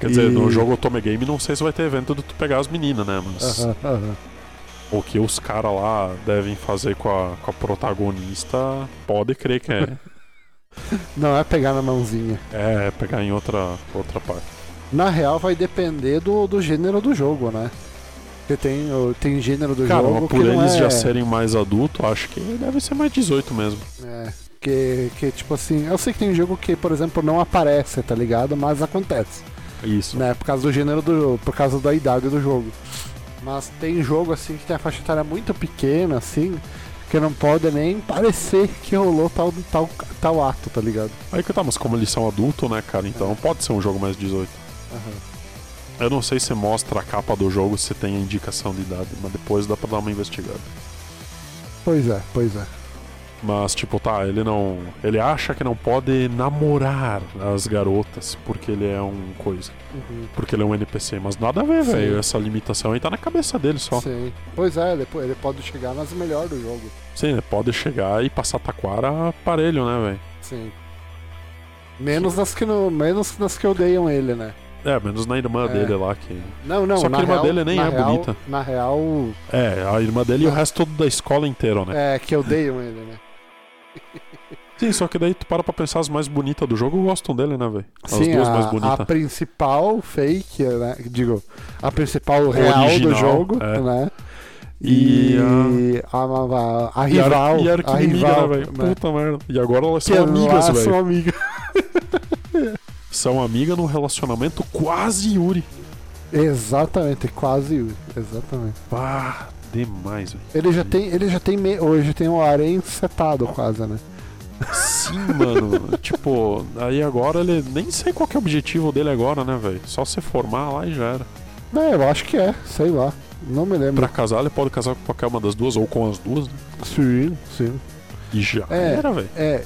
Quer dizer, E- no jogo Tome Game não sei se vai ter evento de tu pegar as meninas, né? Mas. O que os caras lá devem fazer com a, com a protagonista, pode crer que é. Não é pegar na mãozinha. é pegar em outra, outra parte. Na real, vai depender do, do gênero do jogo, né? Porque tem, tem gênero do Cara, jogo que por eles é... já serem mais adultos, acho que deve ser mais 18 mesmo. É, que, que tipo assim... Eu sei que tem jogo que, por exemplo, não aparece, tá ligado? Mas acontece. Isso. né? Por causa do gênero do jogo, por causa da idade do jogo. Mas tem jogo assim que tem a faixa etária muito pequena, assim, que não pode nem parecer que rolou tal, tal, tal ato, tá ligado? Aí que tá, mas como eles são adultos, né, cara? Então pode ser um jogo mais 18. Aham. Eu não sei se mostra a capa do jogo se tem a indicação de idade, mas depois dá pra dar uma investigada. Pois é, pois é. Mas, tipo, tá, ele não. Ele acha que não pode namorar as garotas porque ele é um coisa. Porque ele é um NPC. Mas nada a ver, Sim. velho. Essa limitação aí tá na cabeça dele só. Sim, Sim. Pois é, ele, ele pode chegar nas melhores do jogo. ele pode chegar e passar taquara aparelho, né, velho? Sim. Menos nas que no, menos nas que odeiam ele, né? É, menos na irmã É. dele lá que. Não, não, Só que na a irmã real- dele nem na é real- bonita. Na real, É, a irmã dele e o resto da escola inteira, né? é que odeiam ele, né? Sim, só que daí tu para pra pensar as mais bonitas do jogo gostam dele, né, velho? As Sim, duas a, mais a bonitas. principal fake, né? Digo, a principal real Original, do jogo, é. né? E E, a, a, a a- rival. E a a rival, né, velho? né? Puta merda. E agora elas Que são amigas, velho. são amigas. São amigas num relacionamento quase Yuri. Exatamente, quase Yuri. Exatamente. Ah, demais, velho. Ele já tem, ele já tem me- hoje tem um harém setado quase, né? Sim, mano. tipo, aí agora ele. Nem sei qual que é o objetivo dele agora, né, velho? Só se formar lá e já era. É, eu acho que é, sei lá. Não me lembro. Pra casar, ele pode casar com qualquer uma das duas ou com as duas, né? Sim, sim. E já É. era, velho. É.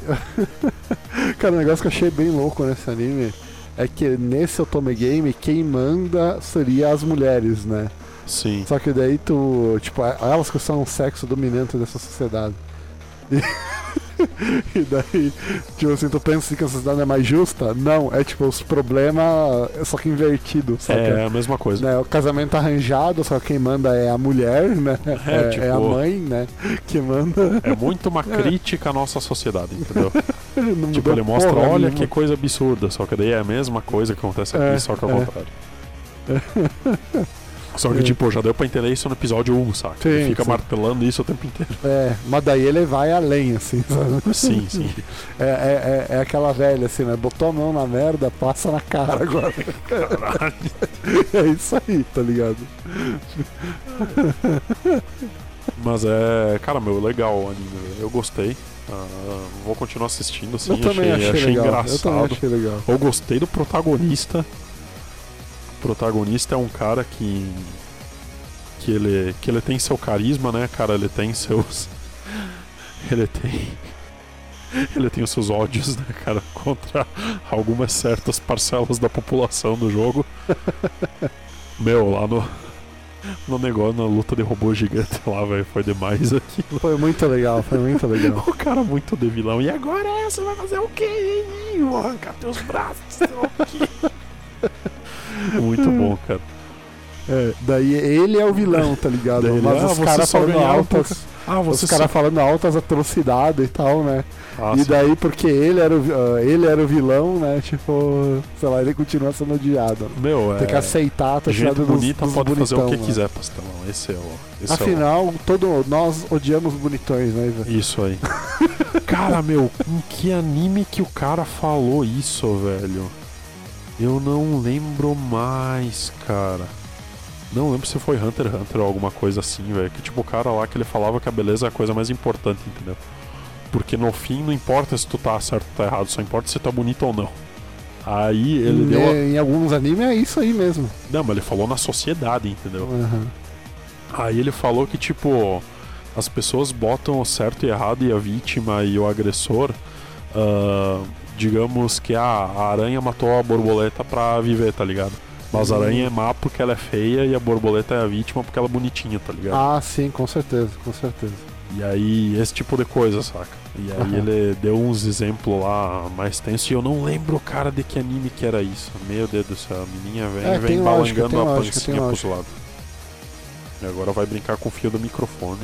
Cara, um negócio que eu achei bem louco nesse anime é que nesse Otome Game quem manda seria as mulheres, né? Sim. Só que daí tu. Tipo, elas que são o sexo dominante dessa sociedade. E, e daí, tipo assim, tu pensa que a sociedade é mais justa? Não, é tipo os problemas, só que invertido, sabe? É a mesma coisa. Né, o casamento arranjado, só que quem manda é a mulher, né? É, É, tipo- é a mãe, né? Que manda. É muito uma crítica à nossa sociedade, entendeu? Não tipo, ele mostra, olha nenhuma. que coisa absurda, só que daí é a mesma coisa que acontece aqui, É, só que ao é. contrário. Só que, É. tipo, já deu pra entender isso no episódio 1, saca? Sim, ele fica sim. martelando isso o tempo inteiro. É, mas daí ele vai além, assim, sabe? Sim, sim. É, é, é, é aquela velha, assim, né? Botou a mão na merda, passa na cara agora. Caralho. É isso aí, tá ligado? Mas é, cara, meu, legal o anime. velho. Eu gostei. Ah, vou continuar assistindo, assim. eu também achei, legal. Eu também engraçado. achei legal. Eu gostei do protagonista. Protagonista é um cara que. Que ele, que ele tem seu carisma, né, cara? Ele tem seus. Ele tem. ele tem os seus ódios, né, cara, contra algumas certas parcelas da população do jogo. Meu, lá no, no negócio, na luta de robô gigante lá, velho, foi demais aquilo. Foi muito legal, foi muito legal. O cara muito de vilão. E agora você vai fazer o quê? Vou arrancar teus braços, sei lá o quê. Muito bom, cara. É, daí ele é o vilão, tá ligado? Daí ele, Mas ah, os você caras falando altas. Ah, Os caras falando altas atrocidades e tal, né? Ah, e sim. daí, porque ele era, o, ah, ele era o vilão, né? Tipo, sei lá, ele continua sendo odiado. Meu, é... Tem que aceitar, tá Gente bonita dos, pode fazer o bonitão, que né? quiser, pastelão. Esse é o. Esse Afinal, todo, nós odiamos bonitões, né, é o... Isso aí. cara, meu, em que anime que o cara falou isso, velho? Eu não lembro mais, cara. Não lembro se foi Hunter x Hunter ou alguma coisa assim, velho. Que tipo, o cara lá que ele falava que a beleza é a coisa mais importante, entendeu? Porque no fim não importa se tu tá certo ou tá errado, só importa se tu é bonito ou não. Aí ele em, deu. a- em alguns animes é isso aí mesmo. Não, mas ele falou na sociedade, entendeu? Aham. Aí ele falou que, tipo, as pessoas botam o certo e errado e a vítima e o agressor. ah, digamos que ah, a aranha matou a borboleta pra viver, tá ligado? Mas a Uhum. aranha é má porque ela é feia e a borboleta é a vítima porque ela é bonitinha, tá ligado? Ah, sim, com certeza, com certeza. E aí, esse tipo de coisa, saca? E aí Aham. ele deu uns exemplos lá mais tensos e eu não lembro, cara, de que anime que era isso. Meu Deus do céu, a menina vem, É, vem lógica, balangando tem a lógica, pancinha tem pros lados. E agora vai brincar com o fio do microfone.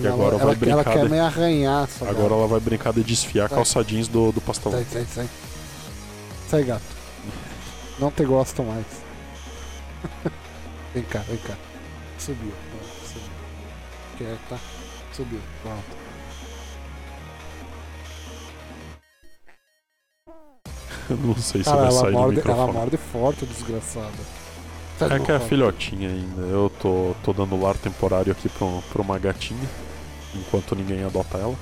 E ela, agora vai ela, brincar ela quer de- me arranhar, Agora ela vai brincar de desfiar Vai. calça jeans do, do pastelão. Sai, sai, sai. Sai, gato. Não te gosto mais. vem cá, vem cá. Subiu. Subiu. Quieta. Subiu. Pronto. Eu não sei se Cara, vai ela sair do morde, ela microfone. morde forte, desgraçada. Do É que é colo. filhotinha ainda. Eu tô, tô dando lar temporário aqui pra, um- pra uma gatinha. Enquanto ninguém adota ela.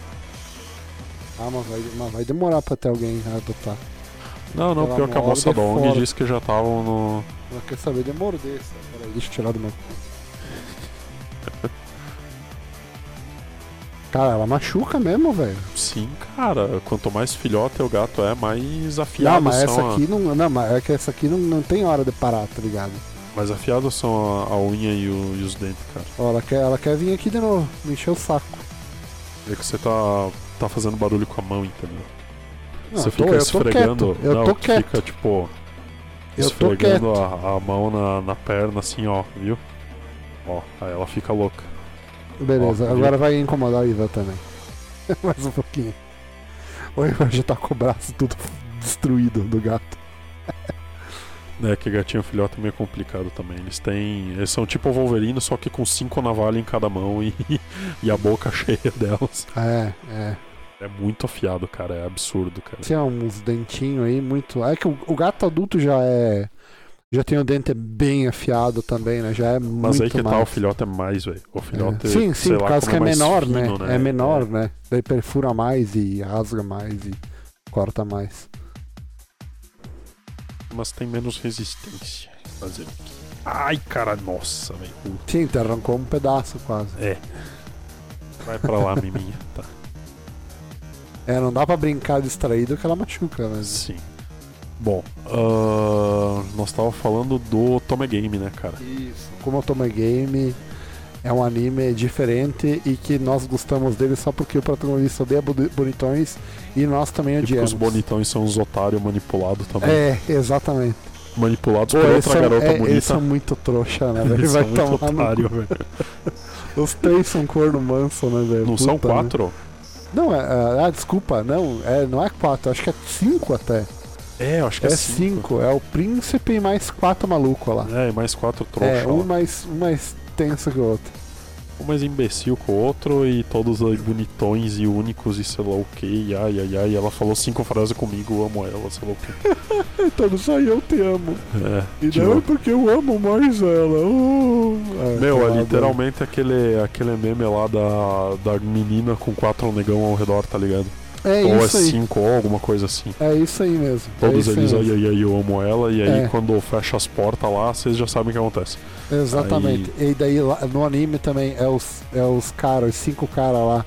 Ah, mas vai, mas vai demorar pra ter alguém adotar. Não, não, Ela pior que a moça da ONG fora. disse que já estavam no. Ela quer saber de morder. Peraí, deixa eu tirar do meu. Cara, ela machuca mesmo, velho. Sim, cara. Quanto mais filhote o gato é, mais afiados Não, mas são. essa a- aqui não. Não, mas é que essa aqui não, não tem hora de parar, tá ligado? Mais afiados são a, a unha e, o- e os dentes, cara. Ó, ela quer, ela quer vir aqui de novo, me encher o saco. É que você tá, tá fazendo barulho com a mão, entendeu? Não, você tô- fica eu esfregando. quieto, eu não, tô quieto. fica tipo. Esfregando a, a mão na, na perna, assim, ó, viu? Ó, aí ela fica louca. Beleza, Ó, viu? agora vai incomodar o Ivan também. Mais um pouquinho. O Ivan já tá com o braço tudo destruído do gato. É que gatinho filhote é meio complicado também. Eles têm. Eles são tipo Wolverine, só que com cinco navalhas em cada mão e, e a boca cheia delas. É, é. É muito afiado, cara. É absurdo, cara. Tinha uns dentinhos aí muito. É que o, o gato adulto já é. Já tem o dente bem afiado também, né? Já é Mas muito aí que mais. tá, o filhote é mais, velho. O filhote. É. Sim, sim, por causa que é menor, fino, né? É menor, né? Daí perfura mais e rasga mais e corta mais. Mas tem menos resistência. Fazer o quê? Ai, cara, nossa, velho. Sim, te arrancou um pedaço quase. É. Vai pra lá, miminha. Tá. É, não dá pra brincar distraído que ela machuca, mas. Sim. Bom, ahn, nós tava falando do Tome Game, né, cara? Isso. Como o Toma Game é um anime diferente e que nós gostamos dele só porque o protagonista odeia boni- bonitões e nós também E odiamos. os bonitões são os otários manipulados também. É, exatamente. Manipulados Pô, por eles outra são, garota é, eles bonita. são muito trouxa, né, velho? Eles Vai são muito no otário, velho. Os três são corno manso, né, velho? Não são Puta, né? quatro? Não, é, é- ah, desculpa, não, é, não é quatro, acho que é cinco até. É, acho que É, é, cinco. é o príncipe e mais quatro malucos lá. É, e mais quatro trouxa. é, um lá. mais, um mais tenso que o outro. Um mais imbecil que o outro e todos aí bonitões e únicos e sei lá o que. Ai, ai, ai. Ela falou cinco frases comigo, eu amo ela, sei lá o que. Então só eu te amo. É, E tipo, não é porque eu amo mais ela. Oh. É, Meu, é literalmente aquele, aquele meme lá da, da menina com quatro negão ao redor, tá ligado? É ou isso é aí. cinco, ou alguma coisa assim. É isso aí mesmo. Todos é eles, aí ai, ai, eu amo ela, e aí É. quando fecha as portas lá, vocês já sabem o que acontece. Exatamente. E daí no anime também é os, é os caras, os cinco caras lá,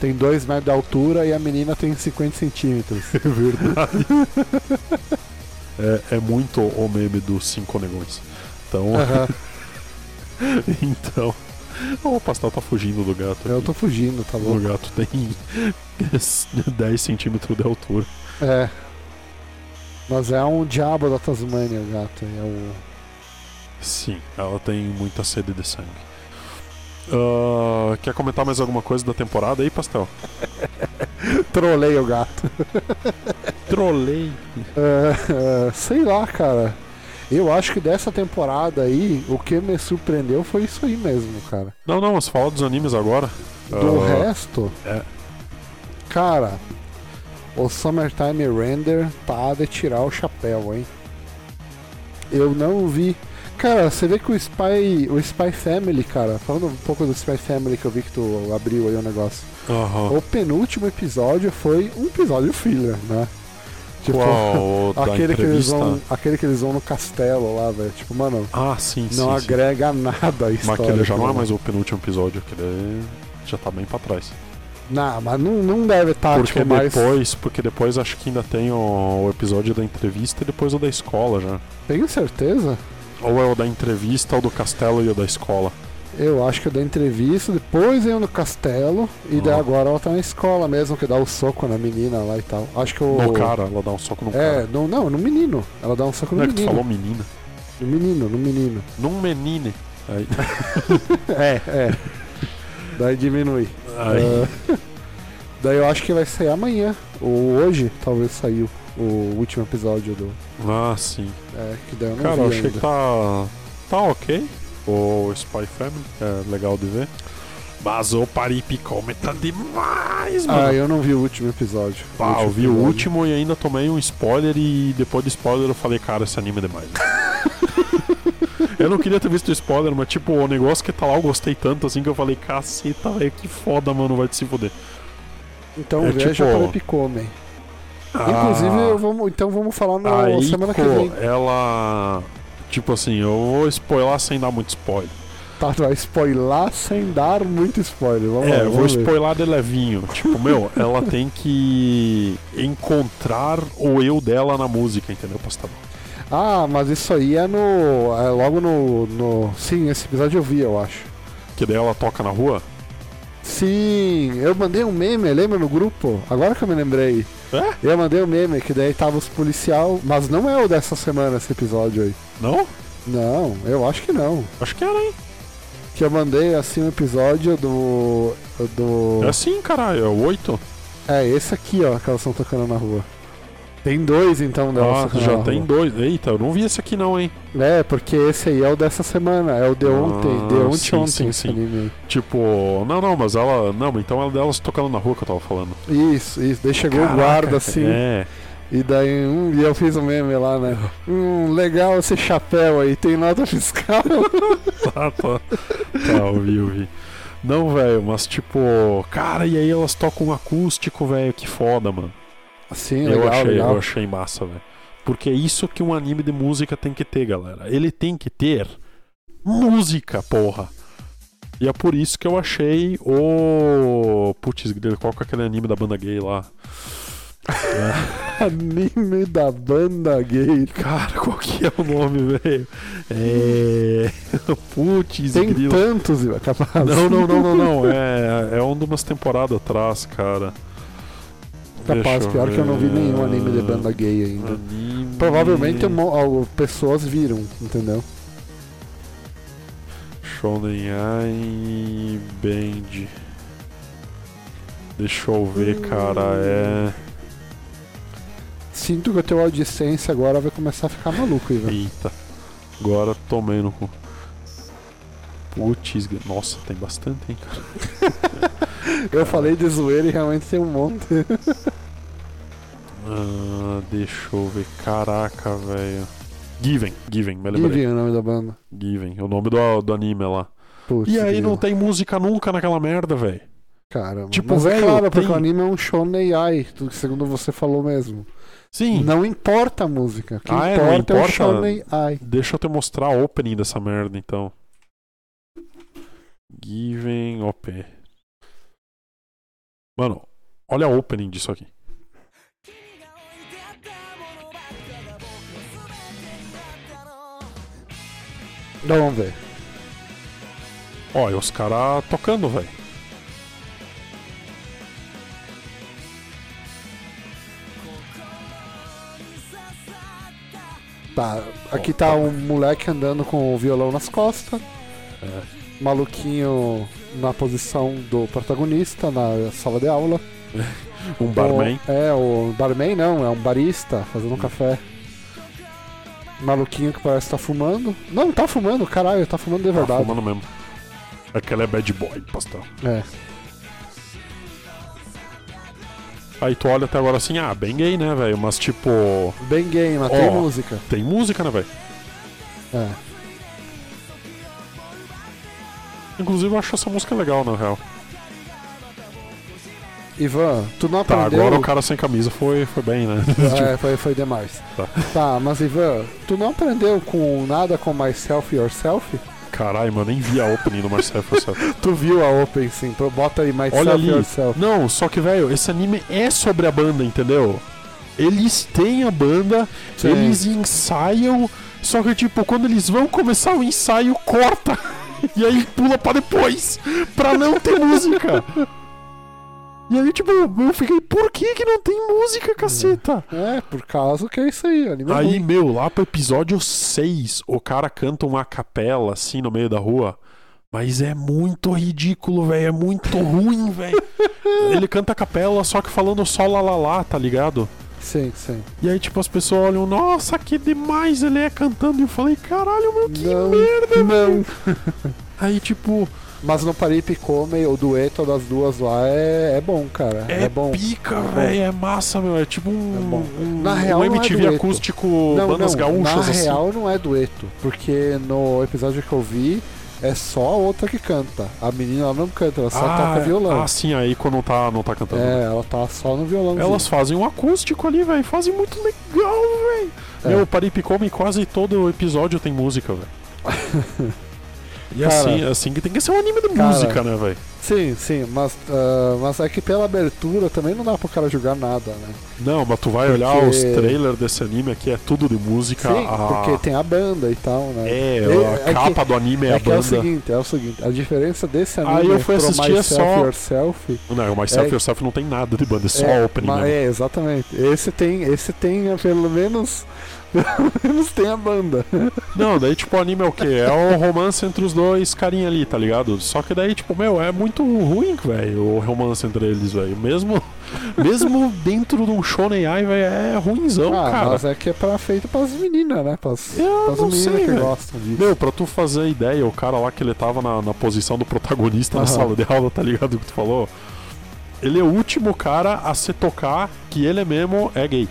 tem 2 metros de altura e a menina tem 50 centímetros. É verdade. é, é muito o meme dos cinco negões. Então, Aham. então. O pastel tá fugindo do gato. Eu aqui. tô fugindo, tá O bom? gato tem 10 centímetros de altura. É. Mas é um diabo da Tasmânia, o gato. É o. Sim, ela tem muita sede de sangue. Ah, quer comentar mais alguma coisa da temporada aí, Pastel? Trolei o gato. Trolei. É, é, sei lá, cara. Eu acho que dessa temporada aí, o que me surpreendeu foi isso aí mesmo, cara. Não, não, mas fala dos animes agora. Do Ah, resto, é. cara, o Summertime Render tá de tirar o chapéu, hein? Eu não vi. Cara, você vê que o Spy, o Spy Family, cara, falando um pouco do Spy Family que eu vi que tu abriu aí o negócio. Aham. O penúltimo episódio foi um episódio filler, né? Tipo, Qual? Aquele que, eles vão, aquele que eles vão no castelo lá, velho. Tipo, mano, Ah, sim, sim. não sim. agrega nada à Mas história. aquele já não é mais o penúltimo episódio, aquele já tá bem pra trás. Não, mas não, não deve estar, porque tipo, mais... depois, porque depois acho que ainda tem o, o episódio da entrevista e depois o da escola já. Tenho certeza? Ou é o da entrevista, ou do castelo e o da escola. Eu acho que é da entrevista, depois eu no castelo, e daí agora ela tá na escola mesmo, que dá o soco na menina lá e tal. Acho que o. No cara, ela dá um soco no É, cara. no, não, no menino. Ela dá um soco no Não é que tu menino. falou menina. No menino, no menino. Num menine. Aí, É, é. daí diminui. aí, Ah, daí eu acho que vai sair amanhã, ou hoje, talvez saiu o último episódio do. ah, sim. É, que daí eu não Cara, vi eu achei ainda. que tá. Tá ok. O Spy Family, é legal de ver. Mas o Paripicome tá demais, mano. Ah, eu não vi o último episódio. Pá, eu vi o último e ainda tomei um spoiler e depois do spoiler eu falei, cara, esse anime é demais. eu não queria ter visto o spoiler, mas tipo, o negócio que tá lá eu gostei tanto assim que eu falei, caceta, velho, que foda, mano, vai te se fuder. Então É veja tipo- para Epicome. Inclusive, então vamos falar na semana que vem. ela. Tipo assim, eu vou spoiler sem dar muito spoiler. Tá, vai spoiler sem dar muito spoiler. Vamos lá, É, eu vou ver. spoiler de levinho. Tipo, meu, ela tem que encontrar o eu dela na música, entendeu, pastor? Ah, mas isso aí é no. É logo no, no. Sim, esse episódio eu vi, eu acho. Que daí ela toca na rua? Sim, eu mandei um meme, lembra no grupo? Agora que eu me lembrei. É? Eu mandei um meme que daí tava os policial, mas não é o dessa semana esse episódio aí. Não? Não, eu acho que não. Acho que era, hein? Que eu mandei assim um episódio do. do. É assim, caralho, é o 8? É, esse aqui, ó, que elas estão tocando na rua. Tem dois então delas Ah, já tem dois. Eita, eu não vi esse aqui não, hein? É, porque esse aí é o dessa semana, é o de Ah, ontem, de ontem sim, ontem sim, sim. anime. Tipo, não, não, mas ela. Não, então é delas tocando na rua que eu tava falando. Isso, isso. Daí chegou o Caraca, guarda assim, É. e daí um, e eu fiz um meme lá, né? Hum, legal esse chapéu aí, tem nota fiscal. Tá, tá. Tá, eu vi, eu vi. Não, velho, mas tipo, cara, e aí elas tocam um acústico, velho, que foda, mano. Sim, eu legal, achei, legal. eu achei massa, velho. Porque é isso que um anime de música tem que ter, galera. Ele tem que ter música, porra. E é por isso que eu achei o. Putz, qual que é aquele anime da banda gay lá? Anime da banda gay. Cara, qual que é o nome, velho? É. Putz, Tem grilo. tantos, capaz. Não, não, não, não, não. É, é um de umas temporadas atrás, cara. Capaz, pior que eu não vi nenhum anime de banda gay ainda. Anime... Provavelmente al- pessoas viram, entendeu? Shonen Ai Band. Deixa eu ver, cara. É. Sinto que o teu AdSense agora vai começar a ficar maluco, Ivan. Eita. Agora tomei no cu. Putz, nossa, tem bastante, hein, cara. Eu falei de zoeira e realmente tem um monte. Ah, deixa eu ver. Caraca, velho. Given, Given, me lembrei. Given é o nome da banda. Given, o nome do, do anime lá. Putz, E aí não grilo. tem música nunca naquela merda, velho. Caramba. Tipo, Mas é velho, claro, porque tem- o anime é um shonen ai, segundo você falou mesmo. Sim. Não importa a música. O que Ah, é, não importa é o importa? shonen ai. Deixa eu te mostrar a opening dessa merda, então. Given OP. Mano, olha a opening disso aqui. Vamos ver. Olha, os caras tocando, velho. Tá, aqui tá um moleque andando com o violão nas costas. É. Maluquinho na posição do protagonista na sala de aula. Um barman. O, é, o barman não, é um barista fazendo um café. Maluquinho que parece que tá fumando. Não, tá fumando, caralho, tá fumando de Tá verdade. fumando mesmo. Aquela é bad boy, pastel. É. Aí tu olha até agora assim, ah, bem gay, né, velho? Mas tipo, Bem gay, mas tem Ó. música. tem música, né, velho? É. Inclusive eu acho essa música legal, na real. Ivan, tu não Tá, aprendeu. agora o cara sem camisa foi, foi bem, né? É, foi, foi demais. Tá. Tá, mas Ivan, tu não aprendeu com nada com Myself Yourself? Caralho, mano, nem vi a opening do Marcelo Forçado. Tu viu a Open sim, bota aí Myself Olha ali. Yourself. Não, só que, velho, esse anime é sobre a banda, entendeu? Eles têm a banda, Sim. eles ensaiam, só que, tipo, quando eles vão começar o ensaio, corta. E aí pula pra depois, pra não ter música. E aí, tipo, eu fiquei, por que que não tem música, caceta? É, por causa que é isso aí, anime Aí, ruim. meu, lá pro episódio 6, o cara canta uma capela assim no meio da rua. Mas é muito ridículo, velho. É muito ruim, velho. Ele canta a capela, só que falando só lá lá lá, tá ligado? Sim, sim. E aí, tipo, as pessoas olham, nossa, que demais ele é cantando. E eu falei, caralho, meu, que Não, merda, não. Aí, tipo, Mas no Paripe Come, o dueto das duas lá é, é bom, cara. é, É, bom. pica, É velho. É massa, meu. É tipo um, É um, Na real, um é MTV dueto. acústico Não, bandas não, gaúchas, na assim. real não é dueto, porque no episódio que eu vi é só a outra que canta. A menina ela não canta, ela só toca violão. Ah, sim, aí quando não tá, não tá cantando. é, ela tá só no violão. Elas fazem um acústico ali, velho. Fazem muito legal, velho. É. Meu, Paripicome quase todo episódio tem música, velho. E Cara, assim, assim que tem que ser um anime de cara, música, né, velho? Sim, sim, mas, ah, mas é que pela abertura também não dá pro cara jogar nada, né? Não, mas tu vai Porque- olhar os trailers desse anime aqui, é tudo de música. Sim, a... porque tem a banda e tal, né? É, É- a é capa do anime é, É a que é o banda. seguinte, é o seguinte, a diferença desse anime Aí eu fui assistir, Myself só- Yourself Não, o Myself É- Yourself não tem nada de banda, é só é, opening mas- é, exatamente. Esse tem, esse tem pelo menos pelo menos tem a banda. Não, daí tipo o anime é o quê? É o romance entre os dois carinha ali, tá ligado? Só que daí, tipo, meu, é muito ruim, velho, o romance entre eles, velho. Mesmo, mesmo dentro de um shonen ai, velho, é ruinzão, ah, cara. mas é que é pra, feito pras meninas, né? Pras, Eu pras meninas sei, que velho. gostam disso. Meu, pra tu fazer ideia, o cara lá que ele tava na, na posição do protagonista na sala de aula, tá ligado o que tu falou? Ele é o último cara a se tocar que ele mesmo é gay.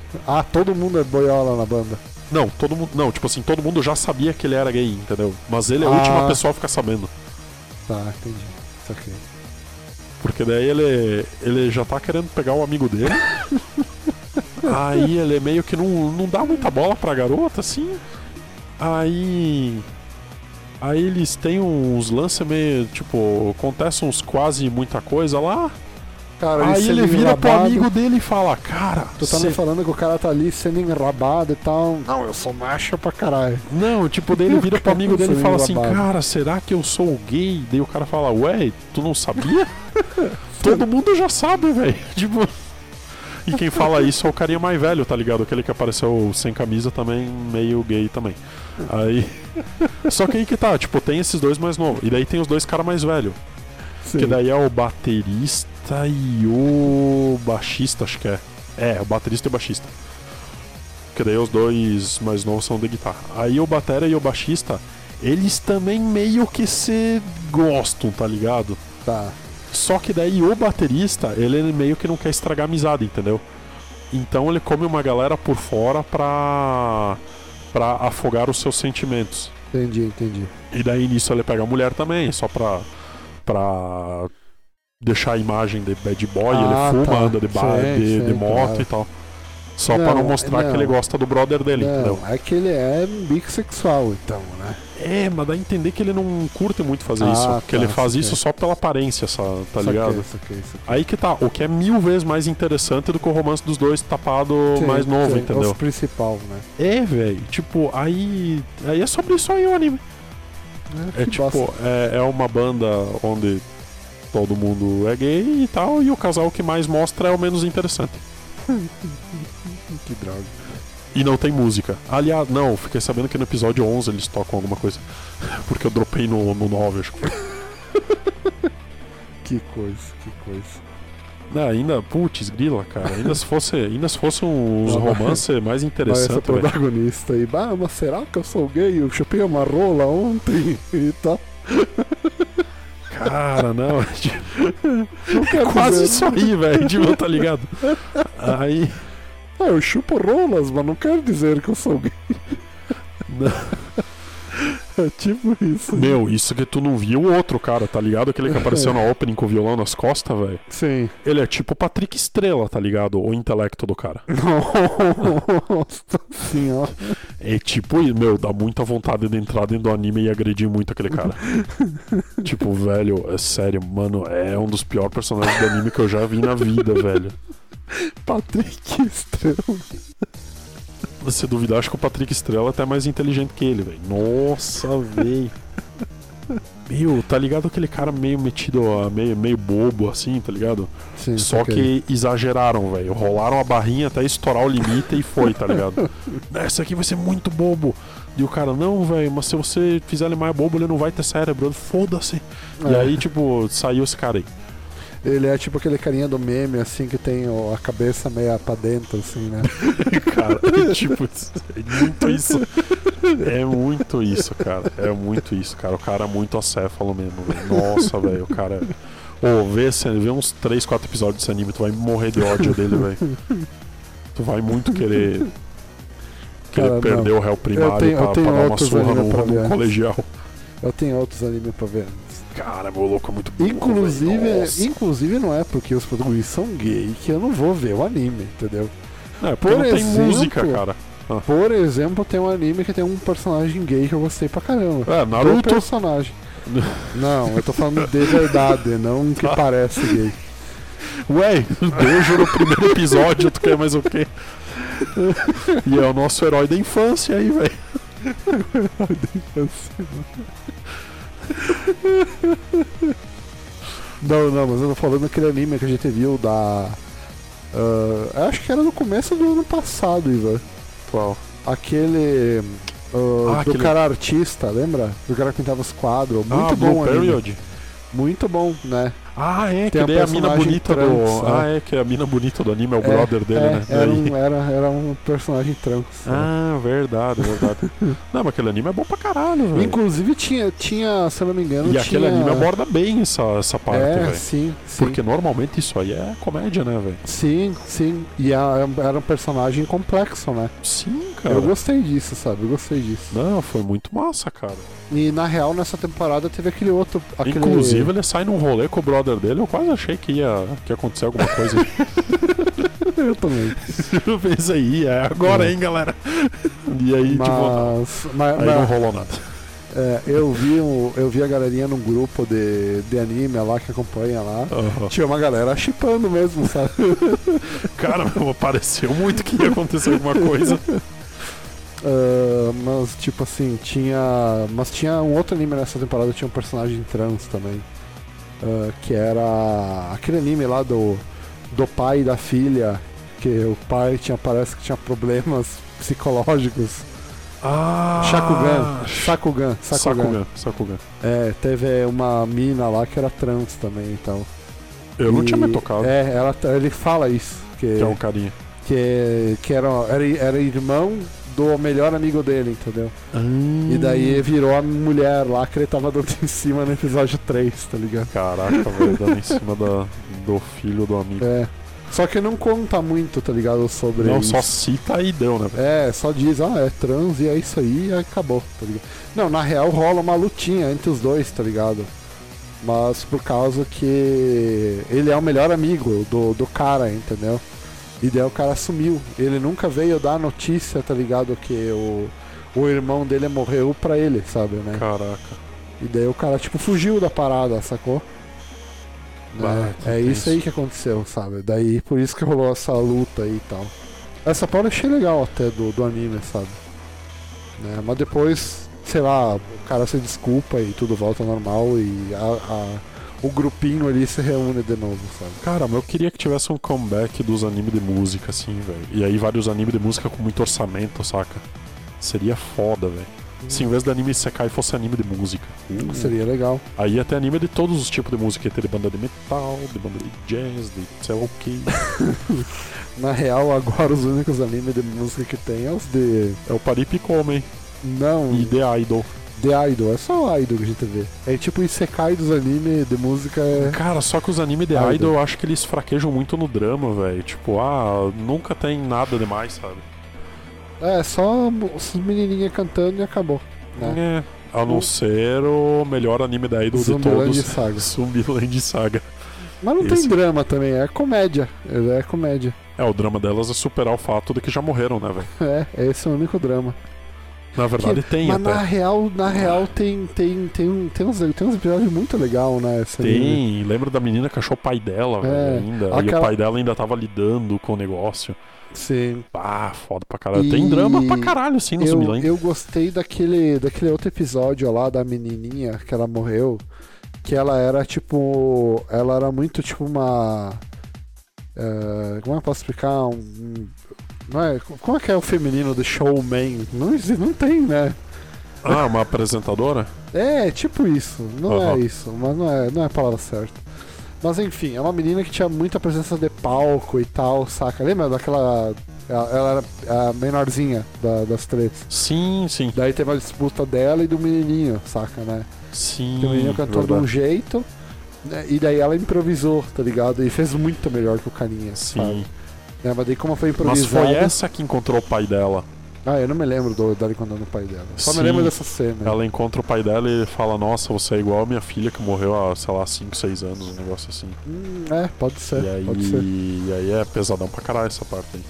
Ah, todo mundo é boiola na banda. Não, todo mundo. Não, tipo assim, todo mundo já sabia que ele era gay, entendeu? Mas ele é a Ah. última pessoa a ficar sabendo. Tá, entendi. Isso aqui. Porque daí ele, ele já tá querendo pegar o amigo dele. aí ele meio que não, não dá muita bola pra garota, assim. Aí. Aí eles têm uns lances meio. Tipo, acontece uns quase muita coisa lá. Cara, aí ele vira pro enrabado, amigo dele e fala: Cara, Tu tá cê- me falando que o cara tá ali sendo enrabado e tal. Não, eu sou macho pra caralho. Não, tipo, daí ele vira pro amigo dele e fala assim. Cara, será que eu sou gay? Daí o cara fala: Ué, tu não sabia? Todo mundo já sabe, velho. Tipo. E quem fala isso é o carinha mais velho, tá ligado? Aquele que apareceu sem camisa também, meio gay também. Aí. Só que aí que tá, tipo, tem esses dois mais novos. E daí tem os dois caras mais velhos. Que daí é o baterista e o baixista, acho que é. É, o baterista e o baixista. Que daí os dois mais novos são de guitarra. Aí o batera e o baixista, eles também meio que se gostam, tá ligado? Tá. Só que daí o baterista, ele meio que não quer estragar a amizade, entendeu? Então ele come uma galera por fora pra, pra afogar os seus sentimentos. Entendi, entendi. E daí nisso ele pega a mulher também, só pra, pra deixar a imagem de bad boy, Ah, ele fuma, tá. anda de, ba- Sei, de, sei, de moto claro. e tal. Só pra não mostrar não. que ele gosta do brother dele, entendeu? Não, é que ele é bissexual, então, né? É, mas dá a entender que ele não curte muito fazer Ah, isso. tá, que ele faz isso só pela aparência, só, tá Saquei, ligado? saquei, saquei. Aí que tá, o que é mil vezes mais interessante do que o romance dos dois tapado Sim, mais novo, sim, entendeu? O principal, né? É, velho. Tipo, aí. Aí é sobre isso aí o anime. É que tipo, é, é uma banda onde todo mundo é gay e tal, e o casal que mais mostra é o menos interessante. Que droga. E não tem música. Aliás, não, fiquei sabendo que no episódio 11 eles tocam alguma coisa. Porque eu dropei no, no 9, acho que foi. Que coisa, que coisa. Não, ainda, putz, grila, cara. Ainda se fosse, ainda se fosse uns mas- romance mais essa interessante, velho. protagonista aí, bah, mas será que eu sou gay? Eu chupei uma rola ontem e tal. Cara, não. Não quero Quase dizer- isso aí, velho. Tipo, tá ligado? Aí. Ah, eu chupo rolas, mas não quero dizer que eu sou gay. É tipo isso. Meu, isso que tu não viu o outro cara, tá ligado? Aquele que apareceu na opening com o violão nas costas, velho. Sim. Ele é tipo o Patrick Estrela, tá ligado? O intelecto do cara. Nossa senhora. É tipo, meu, dá muita vontade de entrar dentro do anime e agredir muito aquele cara. tipo, velho, é sério, mano, é um dos piores personagens do anime que eu já vi na vida, velho. Patrick Estrela. Se duvidar, acho que o Patrick Estrela é até mais inteligente que ele, velho. Nossa, velho. Meu, tá ligado aquele cara meio metido, meio, meio bobo assim, tá ligado? Sim, Só saquei. que exageraram, velho. Rolaram a barrinha até estourar o limite e foi, tá ligado? Essa aqui vai ser muito bobo. E o cara, não, velho, mas se você fizer ele mais bobo, ele não vai ter cérebro. Foda-se. E É. aí, tipo, saiu esse cara aí. Ele é tipo aquele carinha do meme, assim, que tem a cabeça meia pra dentro, assim, né? Cara, é tipo, é muito isso. É muito isso, cara. É muito isso, cara. O cara é muito acéfalo mesmo, velho. Nossa, velho, o cara. Ô, vê, esse- vê uns 3, 4 episódios desse anime, tu vai morrer de ódio dele, velho. Tu vai muito querer. Querer Cara, perder o réu primário tenho- eu pra, tenho pra dar uma surra no, colegial. Eu tenho outros animes pra ver. Cara, meu louco é muito burro, Inclusive, inclusive não é porque os protagonistas são gay que eu não vou ver o anime, entendeu? É, porque por não tem exemplo- música, cara. Por exemplo, tem um anime que tem um personagem gay que eu gostei pra caramba. É, Do Naruto. personagem. Não, eu tô falando de verdade, não que Tá. parece gay. Ué, beijo no primeiro episódio, tu quer mais o quê? E é o nosso herói da infância aí, velho. Não, não, mas eu tô falando daquele anime que a gente viu da. ah, eu acho que era no começo do ano passado, Ivan. Qual? Aquele. ah, Ah, do aquele- cara artista, lembra? Do cara que pintava os quadros. Muito ah, bom Blue anime. Period. Muito bom, né? Ah, é, que Tem a daí é a mina bonita trans, do. é. Ah, é, que é a mina bonita do anime, é o brother dele, é, né? Era Daí- um, era, era um personagem trans. né? Ah, verdade, verdade. não, mas aquele anime é bom pra caralho, velho. Inclusive tinha, tinha, se eu não me engano, E tinha... aquele anime aborda bem essa, essa parte, É, velho. sim, sim. Porque normalmente isso aí é comédia, né, velho? Sim, sim. E a- era um personagem complexo, né? Sim, cara. Eu gostei disso, sabe? Eu gostei disso. Não, foi muito massa, cara. E na real, nessa temporada teve aquele outro. Aquele... Inclusive, ele sai num rolê com o brother dele. Eu quase achei que ia, que ia acontecer alguma coisa. eu também. eu pensei, aí, é agora, hein, galera. E aí, tipo, Mas, mas, aí não mas, rolou nada. é, eu, vi um- eu vi a galerinha num grupo de, de anime lá que acompanha lá. Aham. Tinha uma galera chipando mesmo, sabe? Cara, pareceu muito que ia acontecer alguma coisa. Ah, mas tipo assim, tinha. Mas tinha um outro anime nessa temporada, tinha um personagem trans também. Ah, que era aquele anime lá do, do pai e da filha. Que o pai tinha, parece que tinha problemas psicológicos. Ah, Shakugan. Shakugan. Sakugan. Sakugan. Sakugan. É, teve uma mina lá que era trans também, então. Eu não E- tinha me tocado. É, ela, ele fala isso. Que, Que é um carinha. que, que era, era, era irmão do melhor amigo dele, entendeu? E daí virou a mulher lá que ele tava dando em cima no episódio 3, tá ligado? Caraca, velho, dando em cima da, do filho do amigo. É. Só que não conta muito, tá ligado? Sobre Não, isso. só cita e deu, né? É, só diz, ah, é trans e é isso aí e aí acabou, tá ligado? Não, na real rola uma lutinha entre os dois, tá ligado? Mas por causa que ele é o melhor amigo do, do cara, entendeu? E daí o cara sumiu. Ele nunca veio dar a notícia, tá ligado? Que o, o irmão dele morreu pra ele, sabe, né? Caraca. E daí o cara, tipo, fugiu da parada, sacou? Bah, é, é isso aí que aconteceu, sabe? Daí por isso que rolou essa luta aí e tal. Essa parte eu achei legal até do, do anime, sabe? Né? Mas depois, sei lá, o cara se desculpa e tudo volta ao normal e a- a- o grupinho ali se reúne de novo, sabe? Cara, mas eu queria que tivesse um comeback dos animes de música, assim, velho. E aí vários animes de música com muito orçamento, saca? Seria foda, velho. Se em vez de anime Sekai fosse anime de música. Uh, Seria legal. Aí ter anime de todos os tipos de música. Ia ter de banda de metal, de banda de jazz, de sei lá o que. Na real, agora os únicos animes de música que tem é os de. É o Paripicome Não, e The Idol. The Idol, é só o Idol que a gente vê. É tipo Isekai dos animes de música. É... Cara, só que os animes de Idol. Idol eu acho que eles fraquejam muito no drama, velho. Tipo, ah, nunca tem nada demais, sabe? É, só as menininhas cantando e acabou. Né? É. A não ser o melhor anime da Idol de Zumbiland todos. Saga. Zumbiland Saga. Mas não Esse- tem drama também, é comédia. É comédia. É, o drama delas é superar o fato de que já morreram, né, velho? É, esse é o único drama. Na verdade tem Mas até. na real, na real tem, tem, tem, um- tem, uns, tem uns episódios muito legais, né? Tem, lembra da menina que achou o pai dela, É, ainda. E aquela- o pai dela ainda tava lidando com o negócio. Sim. Ah, foda pra caralho. E- Tem drama pra caralho, assim, no Eu, Zumbiland. eu gostei daquele, daquele outro episódio lá da menininha que ela morreu. Que ela era tipo. Ela era muito tipo uma. eh, como é que eu posso explicar? Um, um- é, como é que é o feminino do showman? Não, não tem, né? Ah, uma apresentadora? É, tipo isso. Não é Aham. isso, mas não é, não é a palavra certa. Mas enfim, é uma menina que tinha muita presença de palco e tal, saca? Lembra daquela. Ela, ela era a menorzinha da- das tretas. Sim, sim. Daí teve uma disputa dela e do menininho, saca, né? Sim. Que o menino cantou de um verdade. jeito, né? e daí ela improvisou, tá ligado? E fez muito melhor que o carinha, Sim. sabe? Né? Mas daí como foi Mas improvisado... foi essa que encontrou o pai dela. Ah, eu não me lembro do, dela encontrando o pai dela. Só Sim. me lembro dessa cena. Ela encontra o pai dela e fala: Nossa, você é igual a minha filha que morreu há, sei lá, 5, 6 anos, um negócio assim. Hum, é, pode ser, e, aí, pode ser. e aí é pesadão pra caralho essa parte aí.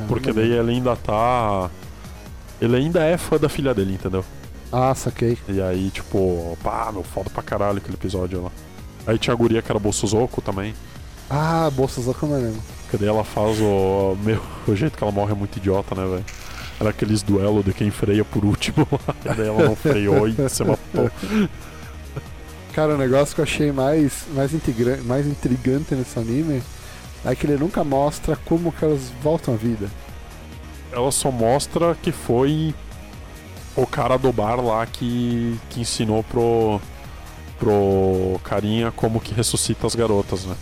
É, Porque daí ele ainda tá. Ele ainda é fã da filha dele, entendeu? Ah, saquei. E aí, tipo, pá, meu, foda pra caralho aquele episódio lá. Aí tinha a guria que era Bolsozoco também. Ah, que eu não lembro. Que daí ela faz o. Meu, o jeito que ela morre é muito idiota, né, velho? Era aqueles duelos de quem freia por último lá. E daí ela não freou e você matou. Cara, o negócio que eu achei mais, mais, intrigra- mais intrigante nesse anime é que ele nunca mostra como que elas voltam à vida. Ela só mostra que foi o cara do bar lá que, que ensinou pro, pro carinha como que ressuscita as garotas, né?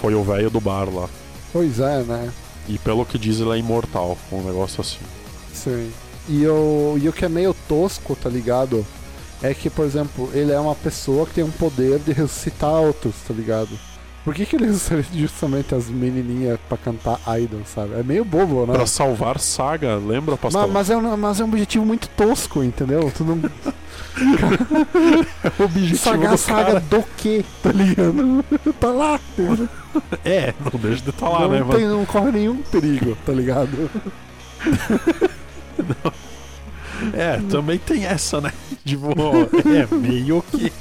Foi o velho do bar lá. Pois é, né? E pelo que diz, ele é imortal, um negócio assim. Sim. E o, e o que é meio tosco, tá ligado? É que, por exemplo, ele é uma pessoa que tem um poder de ressuscitar outros, tá ligado? Por que, que ele ressuscita justamente as menininhas pra cantar idol, sabe? É meio bobo, né? Pra salvar Saga, lembra, pastor? Ma- Mas, é um, mas é um objetivo muito tosco, entendeu? Tu não. o objetivo Saga do saga cara... do quê? Tá ligado? tá lá. entendeu? É, não deixa de estar lá, não, né, tem, mano? não corre nenhum perigo, tá ligado? É, também tem essa, né? Tipo, é meio que...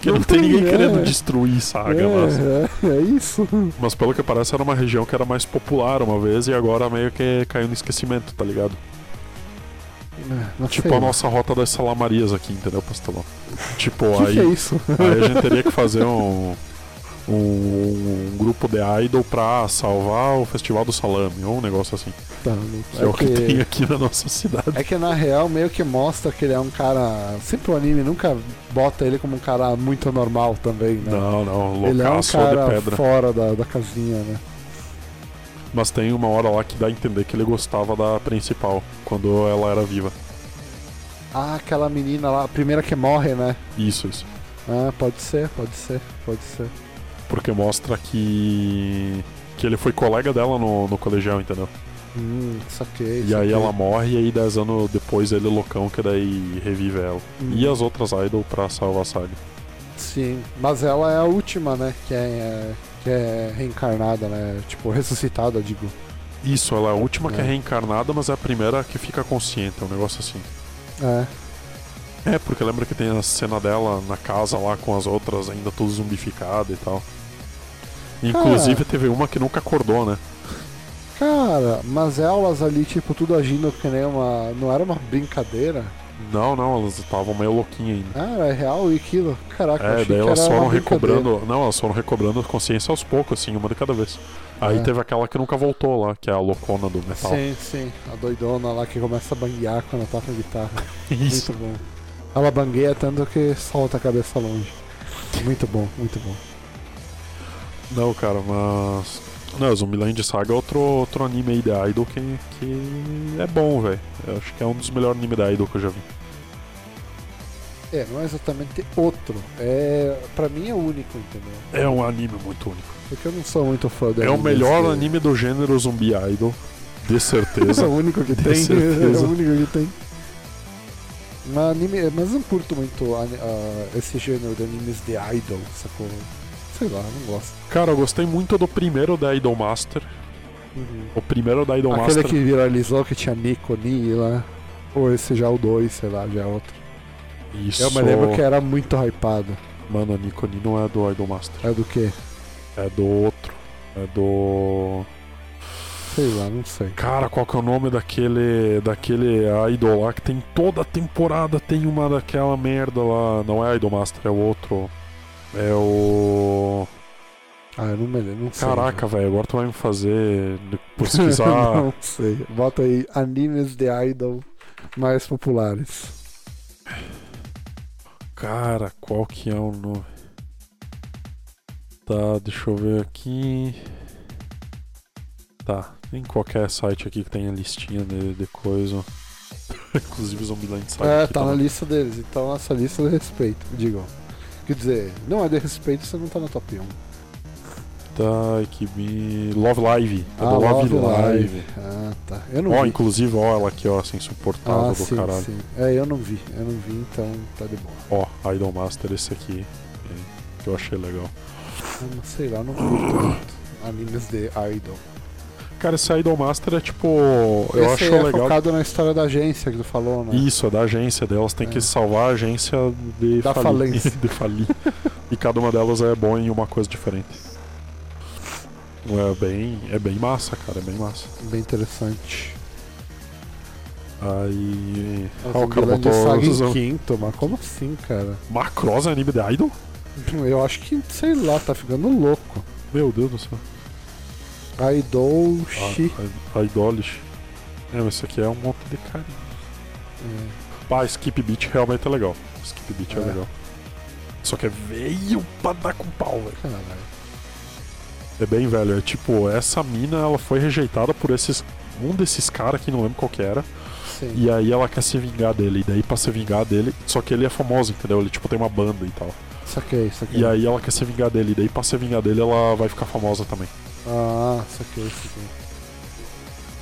Que não, Não tem tem, ninguém é. querendo destruir Saga, mas... É, é, é isso. Mas pelo que parece era uma região que era mais popular uma vez e agora meio que caiu no esquecimento, tá ligado? Não Tipo sei. a nossa rota das salamarias aqui, entendeu, pastelão? Tipo, que, aí, que é isso? aí a gente teria que fazer um, um, um grupo de idol pra salvar o Festival do Salame, ou um negócio assim. Tá, Que é, o que tem aqui na nossa cidade. É que na real meio que mostra que ele é um cara. Sempre o anime nunca bota ele como um cara muito normal também, né? Não, não, ele é um loucaço cara de pedra. fora da, da casinha, né? Mas tem uma hora lá que dá a entender que ele gostava da principal, quando ela era viva. Ah, aquela menina lá, a primeira que morre, né? Isso, isso. Ah, pode ser, pode ser, pode ser. Porque mostra que. que ele foi colega dela no, no colegial, entendeu? Hum, saquei. E aí saquei. ela morre e aí 10 anos depois ele loucão que daí revive ela. Hum. E as outras idol pra salvar a saga. Sim, mas ela é a última, né? Que é, que é reencarnada, né? Tipo, ressuscitada, digo. Isso, ela é a última que é É. reencarnada, mas é a primeira que fica consciente, é um negócio assim. É. É, porque lembra que tem a cena dela na casa lá com as outras ainda tudo zumbificado e tal. Inclusive teve uma que nunca acordou, né? Cara, mas elas ali, tipo, tudo agindo que nem uma. Não era uma brincadeira? Não, não, elas estavam meio louquinhas ainda. Ah, era real e aquilo. Caraca, eu É, achei daí que elas foram recobrando. Não, elas foram recobrando a consciência aos poucos, assim, uma de cada vez. Aí É. teve aquela que nunca voltou lá, que é a loucona do metal. Sim, sim. A doidona lá que começa a banguear quando toca a guitarra. Isso. Muito bom. Ela bangueia tanto que solta a cabeça longe. Muito bom, muito bom. Não, cara, mas. Não, Zombieland Saga é outro, outro anime aí da Idol que, que é bom, velho. Acho que é um dos melhores animes da Idol que eu já vi. É, não é exatamente outro. É, pra mim é único, entendeu? É um anime muito único. Porque eu não sou muito fã do É o melhor anime do gênero Zumbi Idol. De É certeza. o único que tem. certeza. É o único que tem. Mas, anime, mas não curto muito esse gênero de animes de idol, sacou? Sei lá, não gosto. Cara, eu gostei muito do primeiro da Idol Master. O primeiro da Idol Aquele Master. que viralizou que tinha Nico, Ni lá. Ou esse já é o 2, sei lá, já é outro. Isso. Eu me lembro que era muito hypado. Mano, a Nikoni não é do Idol Master. É do quê? É do outro. É do. Sei lá, não sei. Cara, qual que é o nome daquele. daquele Idol lá que tem toda a temporada tem uma daquela merda lá. Não é Idol Master, é o outro. É o. Ah, eu não me lembro, não sei. Caraca, velho, agora tu vai me fazer pesquisar. não sei. Bota aí animes de idol mais populares. Cara, qual que é o nome? Tá, deixa eu ver aqui. Tá, tem qualquer site aqui que tenha listinha de, de coisa. Inclusive o Zombieland Saga. É, aqui tá na lista deles, então essa lista de respeito, digam. Quer dizer, não é de respeito, você não tá no top 1. Tá, que me... Love Live. É Ah, do Love, Love Live. Live. Ah, tá. Eu não Ó, vi. inclusive, ó, ela aqui, ó, assim, insuportável Ah, do sim, caralho. sim. É, eu não vi, eu não vi, então tá de boa. Ó, Idol Master, esse aqui. é, Que eu achei legal. Ah, sei lá, eu não muito animes de idol. Cara, esse Idol Master é tipo. Eu Esse acho é legal. focado na história da agência que tu falou, né? Isso, é da agência delas, tem É. que salvar a agência de Da falir. falência. de falir. e cada uma delas é bom em uma coisa diferente. É bem, é bem massa, cara, é bem massa. Bem interessante. Aí. Nossa, Ah, o cara botou. Em quinto, mas como assim, cara? Macross é anime de Idol? Eu acho que, sei lá, tá ficando louco. Meu Deus do céu. Idol Shi. A, a Idolish. É, mas isso aqui é um monte de carinho. É. Pá, Skip Beat realmente é legal. Skip Beat é, É. legal. Só que é veio pra dar com pau, velho. Caralho. É bem velho. É tipo, essa mina ela foi rejeitada por esses. Um desses caras que não lembro qual que era. Sim. E aí ela quer se vingar dele. E daí pra se vingar dele. Só que ele é famoso, entendeu? Ele tipo tem uma banda e tal. Saquei, saquei. E aí ela quer se vingar dele. E daí pra se vingar dele ela vai ficar famosa também. Ah, saquei, saquei.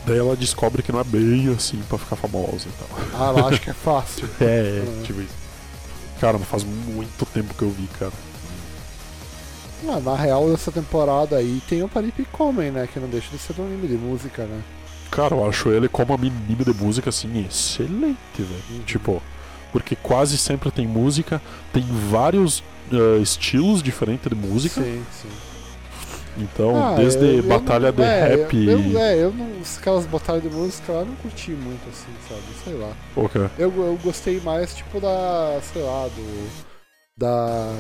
Daí ela descobre que não é bem assim pra ficar famosa e tal. Ah, ela acha que é fácil. É, Ah. tipo isso. Cara, faz muito tempo que eu vi, cara. Ah, na real, dessa temporada aí tem o Paripicomem, né? Que não deixa de ser um anime de música, né? Cara, eu acho ele como anime de música assim, excelente, velho. Uhum. Tipo, porque quase sempre tem música, tem vários eh, estilos diferentes de música. Sim, sim. Então, Ah, desde eu- eu batalha não- de é, rap. Eu, eu- é, eu não. Aquelas batalhas de música lá eu não curti muito, assim, sabe? Sei lá. Ok. Eu, eu gostei mais, tipo, da. sei lá, do. Da.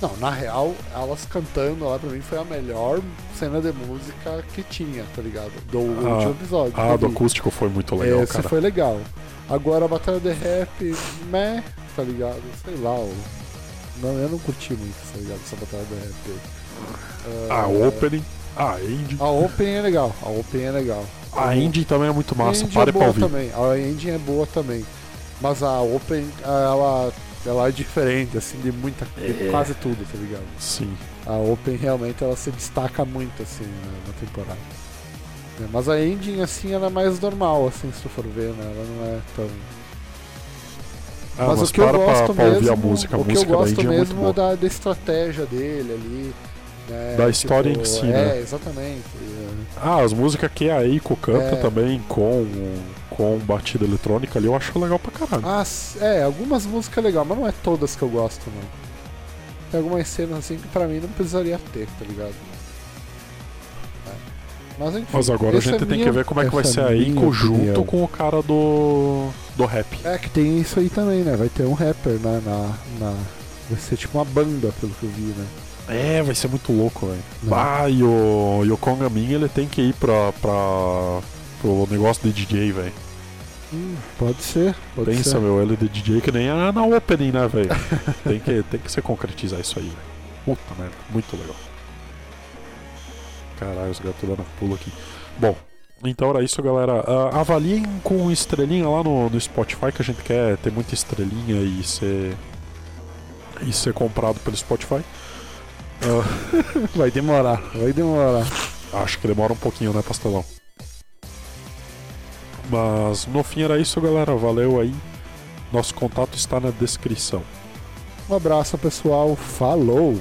Não, na real, elas cantando lá pra mim foi a melhor cena de música que tinha, tá ligado? Do Ah, último episódio. Ah, eu do acústico foi muito legal, Esse cara. foi legal. Agora a batalha de rap, meh, tá ligado? Sei lá, o- não, eu não curti muito, tá ligado? Essa batalha de rap. A Ah, opening, a ending. A Open é legal, a Open é legal. A ending também é muito massa, a pare é boa ouvir. também, a Ending é boa também. Mas a Open, ela, ela é diferente, assim, de muita, de É. quase tudo, tá ligado? Sim. A Open realmente ela se destaca muito, assim, na, na temporada. É, mas a Ending, assim, ela é mais normal, assim, se tu for ver, né? Ela não é tão... Ah, mas, mas o que eu para pra- gosto pra mesmo, ouvir a música. A o que eu gosto é mesmo é da, da estratégia dele ali. Né, Da história em si, é, né? exatamente. é. Ah, as músicas que a Eiko canta É. também com, com batida eletrônica ali, eu acho legal pra caralho. Ah, é, algumas músicas legal, mas não é todas que eu gosto, não. Tem algumas cenas assim que pra mim não precisaria ter, tá ligado? É. Mas enfim. Mas agora a gente é tem minha- que ver como é que vai essa ser a Eiko junto opinião. com o cara do, do rap. É que tem isso aí também, né? Vai ter um rapper né, na, na. Vai ser tipo uma banda, pelo que eu vi, né? É, vai ser muito louco, velho. Ah, e o, e o Konga Min, ele tem que ir pra, pra, pro negócio de DJ, velho. Hum, pode ser, pode Pensa, ser. meu, ele de DJ que nem a na opening, né, velho? tem, que, tem que se concretizar isso aí, velho. Puta merda, muito legal. Caralho, os gatos dando pulo aqui. Bom, então era isso, galera. Ah, avaliem com estrelinha lá no, no Spotify, que a gente quer ter muita estrelinha e ser. e ser comprado pelo Spotify. Vai demorar, vai demorar. Acho que demora um pouquinho, né, pastelão? Mas no fim era isso, galera. Valeu aí. Nosso contato está na descrição. Um abraço, pessoal. Falou!